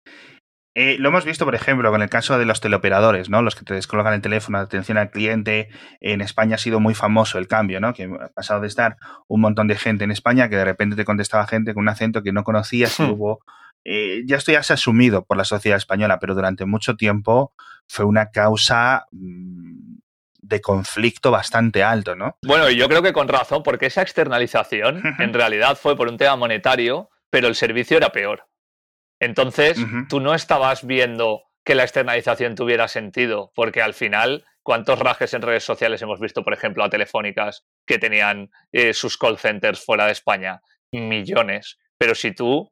Eh, lo hemos visto, por ejemplo, con el caso de los teleoperadores, ¿no? Los que te descolocan el teléfono, atención al cliente. En España ha sido muy famoso el cambio, ¿no? Que ha pasado de estar un montón de gente en España que de repente te contestaba gente con un acento que no conocías y hmm. hubo. Eh, ya esto ya se ha asumido por la sociedad española, pero durante mucho tiempo fue una causa mm, de conflicto bastante alto, ¿no? Bueno, yo creo que con razón, porque esa externalización en realidad fue por un tema monetario, pero el servicio era peor. Entonces, tú no estabas viendo que la externalización tuviera sentido, porque al final, ¿cuántos rajes en redes sociales hemos visto, por ejemplo, a telefónicas que tenían eh, sus call centers fuera de España? Millones. Pero si tú,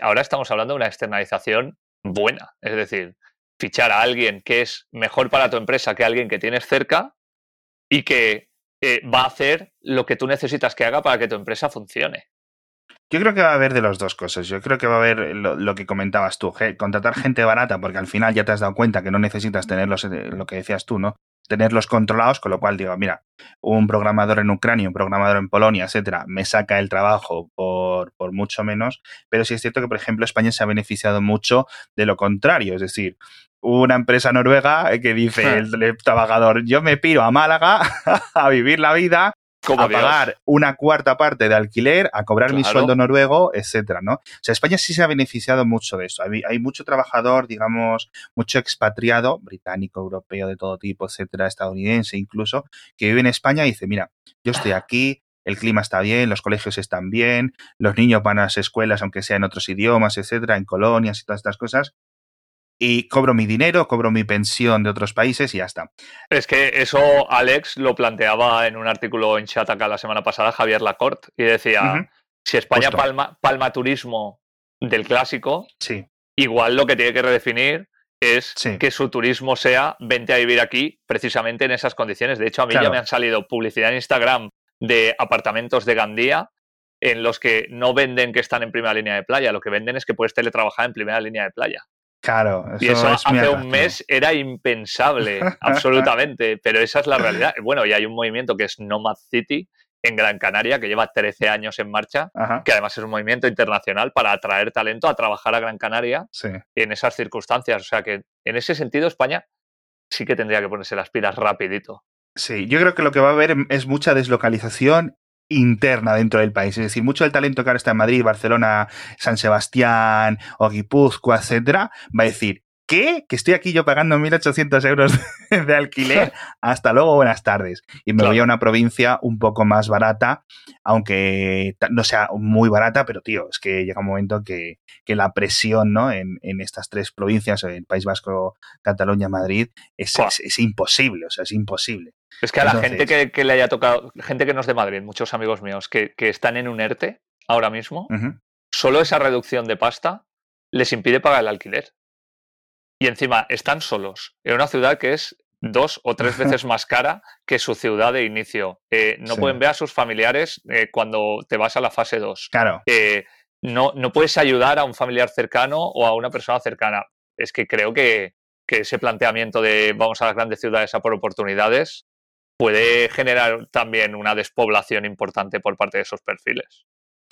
ahora estamos hablando de una externalización buena, es decir, fichar a alguien que es mejor para tu empresa que alguien que tienes cerca y que eh, va a hacer lo que tú necesitas que haga para que tu empresa funcione. Yo creo que va a haber de las dos cosas. Yo creo que va a haber lo, que comentabas tú, contratar gente barata, porque al final ya te has dado cuenta que no necesitas tenerlos, eh, lo que decías tú, ¿no? Tenerlos controlados, con lo cual digo, mira, un programador en Ucrania, un programador en Polonia, etcétera, me saca el trabajo por, por mucho menos. Pero sí es cierto que, por ejemplo, España se ha beneficiado mucho de lo contrario. Es decir, una empresa noruega que dice el trabajador, yo me piro a Málaga a vivir la vida a pagar una cuarta parte de alquiler, a cobrar mi sueldo noruego, etcétera, ¿no? O sea, España sí se ha beneficiado mucho de eso. Hay, mucho trabajador, digamos, mucho expatriado, británico, europeo, de todo tipo, etcétera, estadounidense incluso, que vive en España y dice, mira, yo estoy aquí, el clima está bien, los colegios están bien, los niños van a las escuelas, aunque sea en otros idiomas, etcétera, en colonias y todas estas cosas, y cobro mi dinero, cobro mi pensión de otros países y ya está. Es que eso Alex lo planteaba en un artículo en chat acá la semana pasada Javier Lacorte y decía, si España palma, palma, turismo del clásico, sí. igual lo que tiene que redefinir es que su turismo sea vente a vivir aquí precisamente en esas condiciones. De hecho, a mí ya me han salido publicidad en Instagram de apartamentos de Gandía en los que no venden que están en primera línea de playa, lo que venden es que puedes teletrabajar en primera línea de playa. Claro, eso y eso hace un mes era impensable, absolutamente, pero esa es la realidad. Bueno, y hay un movimiento que es Nomad City en Gran Canaria, que lleva 13 años en marcha, que además es un movimiento internacional para atraer talento a trabajar a Gran Canaria en esas circunstancias. O sea que en ese sentido España sí que tendría que ponerse las pilas rapidito. Sí, yo creo que lo que va a haber es mucha deslocalización interna dentro del país. Es decir, mucho del talento que ahora está en Madrid, Barcelona, San Sebastián o Guipúzcoa, etcétera, va a decir, ¿qué? Que estoy aquí yo pagando 1.800 euros de alquiler. Hasta luego, buenas tardes. Y me voy a una provincia un poco más barata, aunque no sea muy barata, pero tío, es que llega un momento que, la presión ¿no? en, estas tres provincias, el País Vasco, Cataluña, Madrid, es, es imposible, o sea, es imposible. Es que a la gente que, le haya tocado, gente que no es de Madrid, muchos amigos míos, que, están en un ERTE ahora mismo, solo esa reducción de pasta les impide pagar el alquiler. Y encima están solos en una ciudad que es dos o tres veces más cara que su ciudad de inicio. Eh, no pueden ver a sus familiares eh, cuando te vas a la fase 2. Claro. Eh, no, no puedes ayudar a un familiar cercano o a una persona cercana. Es que creo que, que ese planteamiento de vamos a las grandes ciudades a por oportunidades puede generar también una despoblación importante por parte de esos perfiles.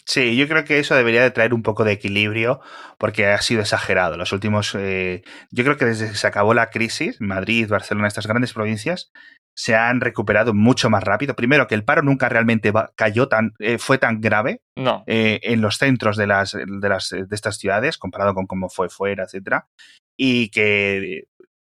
Sí, yo creo que eso debería de traer un poco de equilibrio porque ha sido exagerado. Los últimos, eh, yo creo que desde que se acabó la crisis, Madrid, Barcelona, estas grandes provincias, se han recuperado mucho más rápido. Primero, que el paro nunca realmente cayó tan, eh, fue tan grave no. Eh, en los centros de las, de las de estas ciudades comparado con cómo fue fuera, etcétera, y que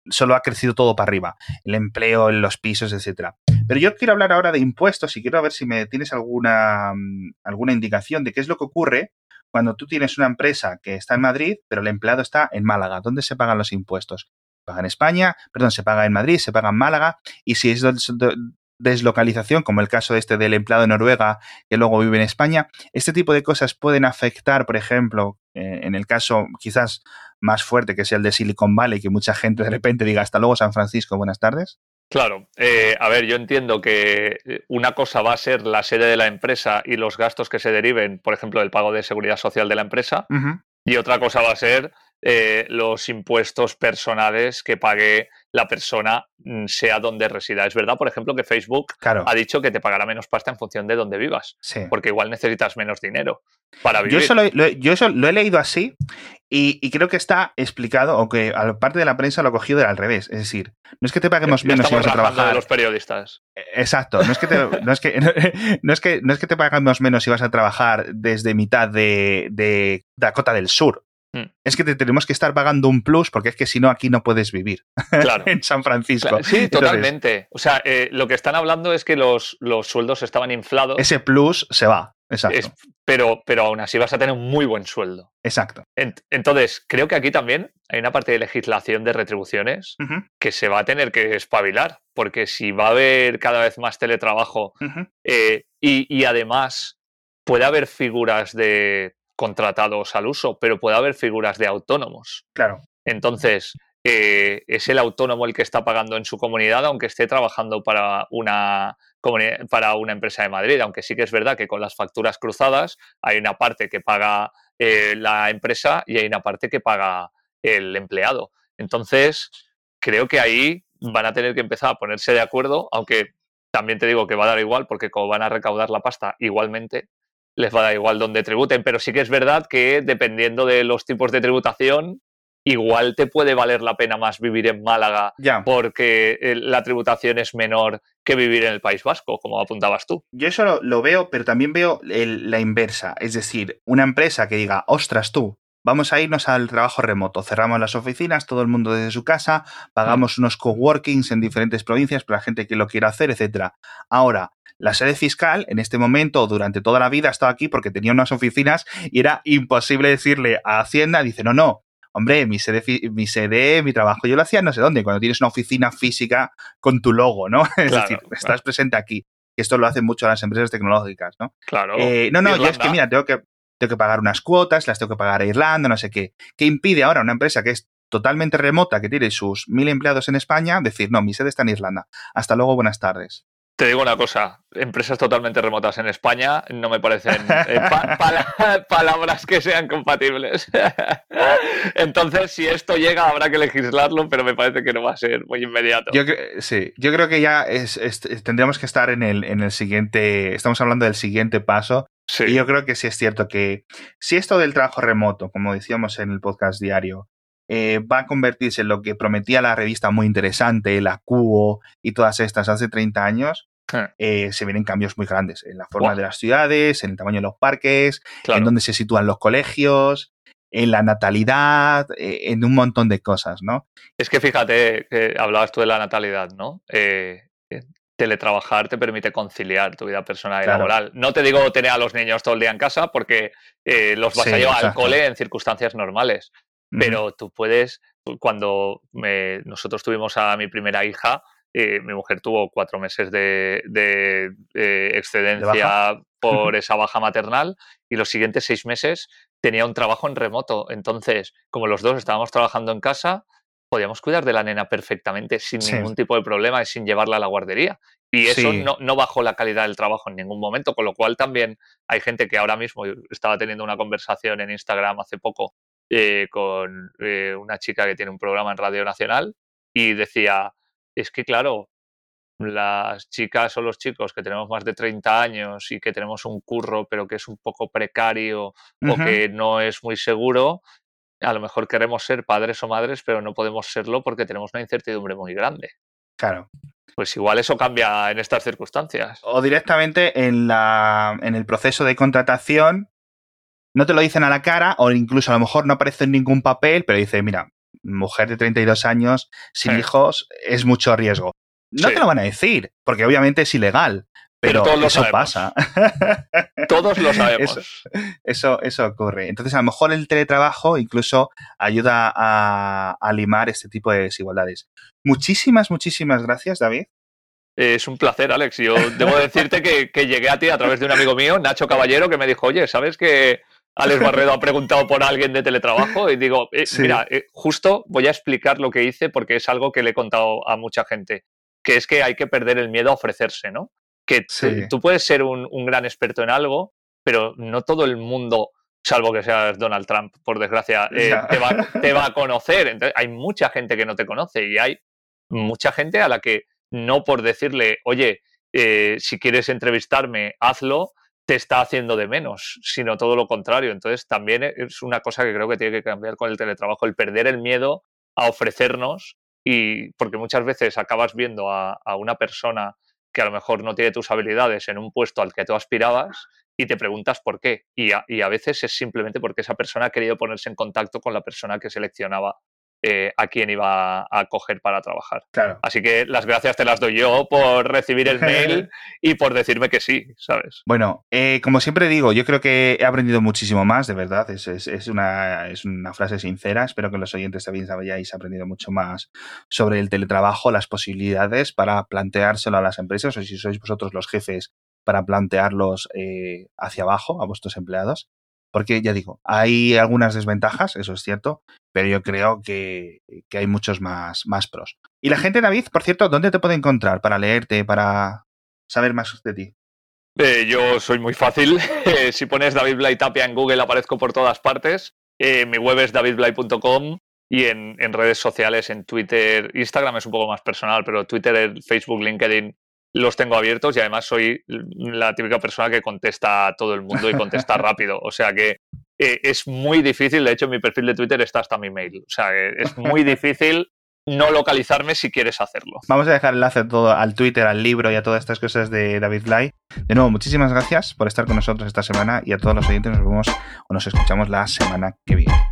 solo ha crecido todo para arriba, el empleo, los pisos, etcétera. Pero yo quiero hablar ahora de impuestos y quiero ver si me tienes alguna, mm, alguna indicación de qué es lo que ocurre cuando tú tienes una empresa que está en Madrid, pero el empleado está en Málaga. ¿Dónde se pagan los impuestos? Se paga en España, perdón, se paga en Madrid, se paga en Málaga, y si es deslocalización, como el caso este del empleado de Noruega que luego vive en España, este tipo de cosas pueden afectar, por ejemplo, eh, en el caso quizás más fuerte, que es el de Silicon Valley, que mucha gente de repente diga hasta luego San Francisco, buenas tardes? Claro, eh, a ver, yo entiendo que eh, una cosa va a ser la sede de la empresa y los gastos que se deriven, por ejemplo, del pago de seguridad social de la empresa, y otra cosa va a ser eh, los impuestos personales que pague la persona mm, sea donde resida. Es verdad, por ejemplo, que Facebook ha dicho que te pagará menos pasta en función de donde vivas, porque igual necesitas menos dinero para vivir. Yo eso lo, yo eso lo he leído así y, creo que está explicado, o que parte de la prensa lo ha cogido al revés. Es decir, no es que te paguemos menos si vas a trabajar. De los periodistas. Eh, exacto. No es que te, no es que, no es que, no es que te paguemos menos si vas a trabajar desde mitad de, de Dakota del Sur. Mm. Es que te tenemos que estar pagando un plus porque es que si no aquí no puedes vivir claro. en San Francisco. Sí, totalmente. o sea, eh, lo que están hablando es que los, los sueldos estaban inflados. Ese plus se va. Exacto. pero, pero aún así vas a tener un muy buen sueldo. Exacto. entonces, creo que aquí también hay una parte de legislación de retribuciones que se va a tener que espabilar, porque si va a haber cada vez más teletrabajo eh, y, y, además puede haber figuras de contratados al uso, pero puede haber figuras de autónomos. Claro. Entonces, eh, es el autónomo el que está pagando en su comunidad, aunque esté trabajando para una, para una empresa de Madrid. Aunque sí que es verdad que con las facturas cruzadas hay una parte que paga eh, la empresa y hay una parte que paga el empleado. Entonces, creo que ahí van a tener que empezar a ponerse de acuerdo, aunque también te digo que va a dar igual, porque como van a recaudar la pasta igualmente, les va a dar igual donde tributen, pero sí que es verdad que dependiendo de los tipos de tributación, igual te puede valer la pena más vivir en Málaga porque eh, la tributación es menor que vivir en el País Vasco, como apuntabas tú. Yo eso lo, veo, pero también veo la inversa, es decir, una empresa que diga, ostras tú, vamos a irnos al trabajo remoto, cerramos las oficinas, todo el mundo desde su casa, pagamos unos coworkings en diferentes provincias para la gente que lo quiera hacer, etcétera. Ahora, la sede fiscal en este momento durante toda la vida ha estado aquí porque tenía unas oficinas y era imposible decirle a Hacienda, dice, no, no, hombre, mi sede, mi sede, mi trabajo yo lo hacía no sé dónde, cuando tienes una oficina física con tu logo, ¿no? es decir, estás presente aquí. Esto lo hacen mucho las empresas tecnológicas, ¿no? Claro. Eh, no, no, yo es que, mira, tengo que, tengo que pagar unas cuotas, las tengo que pagar a Irlanda, no sé qué. ¿Qué impide ahora una empresa que es totalmente remota, que tiene sus mil empleados en España, decir, no, mi sede está en Irlanda. Hasta luego, buenas tardes. Te digo una cosa, empresas totalmente remotas en España no me parecen eh, palabras que sean compatibles. Entonces, si esto llega, habrá que legislarlo, pero me parece que no va a ser muy inmediato. Yo, sí, yo creo que ya tendríamos que estar en el, en el siguiente, estamos hablando del siguiente paso. Y yo creo que sí es cierto que si esto del trabajo remoto, como decíamos en el podcast diario, eh, va a convertirse en lo que prometía la revista muy interesante, la Cubo y todas estas hace 30 años, eh, se vienen cambios muy grandes en la forma de las ciudades, en el tamaño de los parques, en dónde se sitúan los colegios, en la natalidad, eh, en un montón de cosas, ¿no? Es que fíjate, hablabas tú de la natalidad, ¿no? teletrabajar te permite conciliar tu vida personal y laboral. No te digo tener a los niños todo el día en casa porque los vas a llevar al cole en circunstancias normales. Pero tú puedes, cuando nosotros tuvimos a mi primera hija, eh, mi mujer tuvo cuatro meses de, eh, excedencia por esa baja maternal y los siguientes seis meses tenía un trabajo en remoto. Entonces, como los dos estábamos trabajando en casa, podíamos cuidar de la nena perfectamente sin ningún tipo de problema y sin llevarla a la guardería. Y eso no, no, bajó la calidad del trabajo en ningún momento, con lo cual también hay gente que ahora mismo estaba teniendo una conversación en Instagram hace poco eh, con eh, una chica que tiene un programa en Radio Nacional y decía, es que claro, las chicas o los chicos que tenemos más de 30 años y que tenemos un curro pero que es un poco precario o que no es muy seguro, a lo mejor queremos ser padres o madres pero no podemos serlo porque tenemos una incertidumbre muy grande. Claro. Pues igual eso cambia en estas circunstancias. O directamente en, la, en el proceso de contratación no te lo dicen a la cara o incluso a lo mejor no aparece en ningún papel, pero dice, mira, mujer de 32 años sin hijos es mucho riesgo. No te lo van a decir, porque obviamente es ilegal, pero, eso pasa. todos lo sabemos. Eso, eso, ocurre. Entonces, a lo mejor el teletrabajo incluso ayuda a, limar este tipo de desigualdades. Muchísimas, muchísimas gracias, David. Es un placer, Alex. Yo debo decirte que, que, llegué a ti a través de un amigo mío, Nacho Caballero, que me dijo, oye, ¿sabes que Alex Barredo ha preguntado por alguien de teletrabajo y digo, eh, mira, eh, justo voy a explicar lo que hice porque es algo que le he contado a mucha gente, que es que hay que perder el miedo a ofrecerse, ¿no? Que tú puedes ser un, gran experto en algo, pero no todo el mundo, salvo que seas Donald Trump, por desgracia, eh, te, va, te, va, a conocer. Entonces, hay mucha gente que no te conoce y hay mucha gente a la que no por decirle, oye, eh, si quieres entrevistarme, hazlo, te está haciendo de menos, sino todo lo contrario. Entonces, también es una cosa que creo que tiene que cambiar con el teletrabajo, el perder el miedo a ofrecernos y porque muchas veces acabas viendo a, una persona que a lo mejor no tiene tus habilidades en un puesto al que tú aspirabas y te preguntas por qué. Y y a veces es simplemente porque esa persona ha querido ponerse en contacto con la persona que seleccionaba eh, a quién iba a coger para trabajar. Claro. Así que las gracias te las doy yo por recibir el mail y por decirme que sí, ¿sabes? Bueno, eh, como siempre digo, yo creo que he aprendido muchísimo más, de verdad. Es, es, una, es una frase sincera. Espero que los oyentes también hayáis aprendido mucho más sobre el teletrabajo, las posibilidades para planteárselo a las empresas o si sois vosotros los jefes para plantearlos eh, hacia abajo a vuestros empleados. Porque ya digo, hay algunas desventajas, eso es cierto, pero yo creo que, hay muchos más, más pros. Y la gente, David, por cierto, ¿dónde te puede encontrar para leerte, para saber más de ti? Eh, yo soy muy fácil. Eh, si pones David Blay Tapia en Google aparezco por todas partes. Eh, mi web es davidblay.com y en, redes sociales, en Twitter, Instagram es un poco más personal, pero Twitter, Facebook, LinkedIn los tengo abiertos y además soy la típica persona que contesta a todo el mundo y contesta rápido. O sea que eh, es muy difícil, de hecho en mi perfil de Twitter está hasta mi mail. O sea que es muy difícil no localizarme si quieres hacerlo. Vamos a dejar el enlace todo al Twitter, al libro y a todas estas cosas de David Bly. De nuevo, muchísimas gracias por estar con nosotros esta semana y a todos los oyentes nos vemos o nos escuchamos la semana que viene.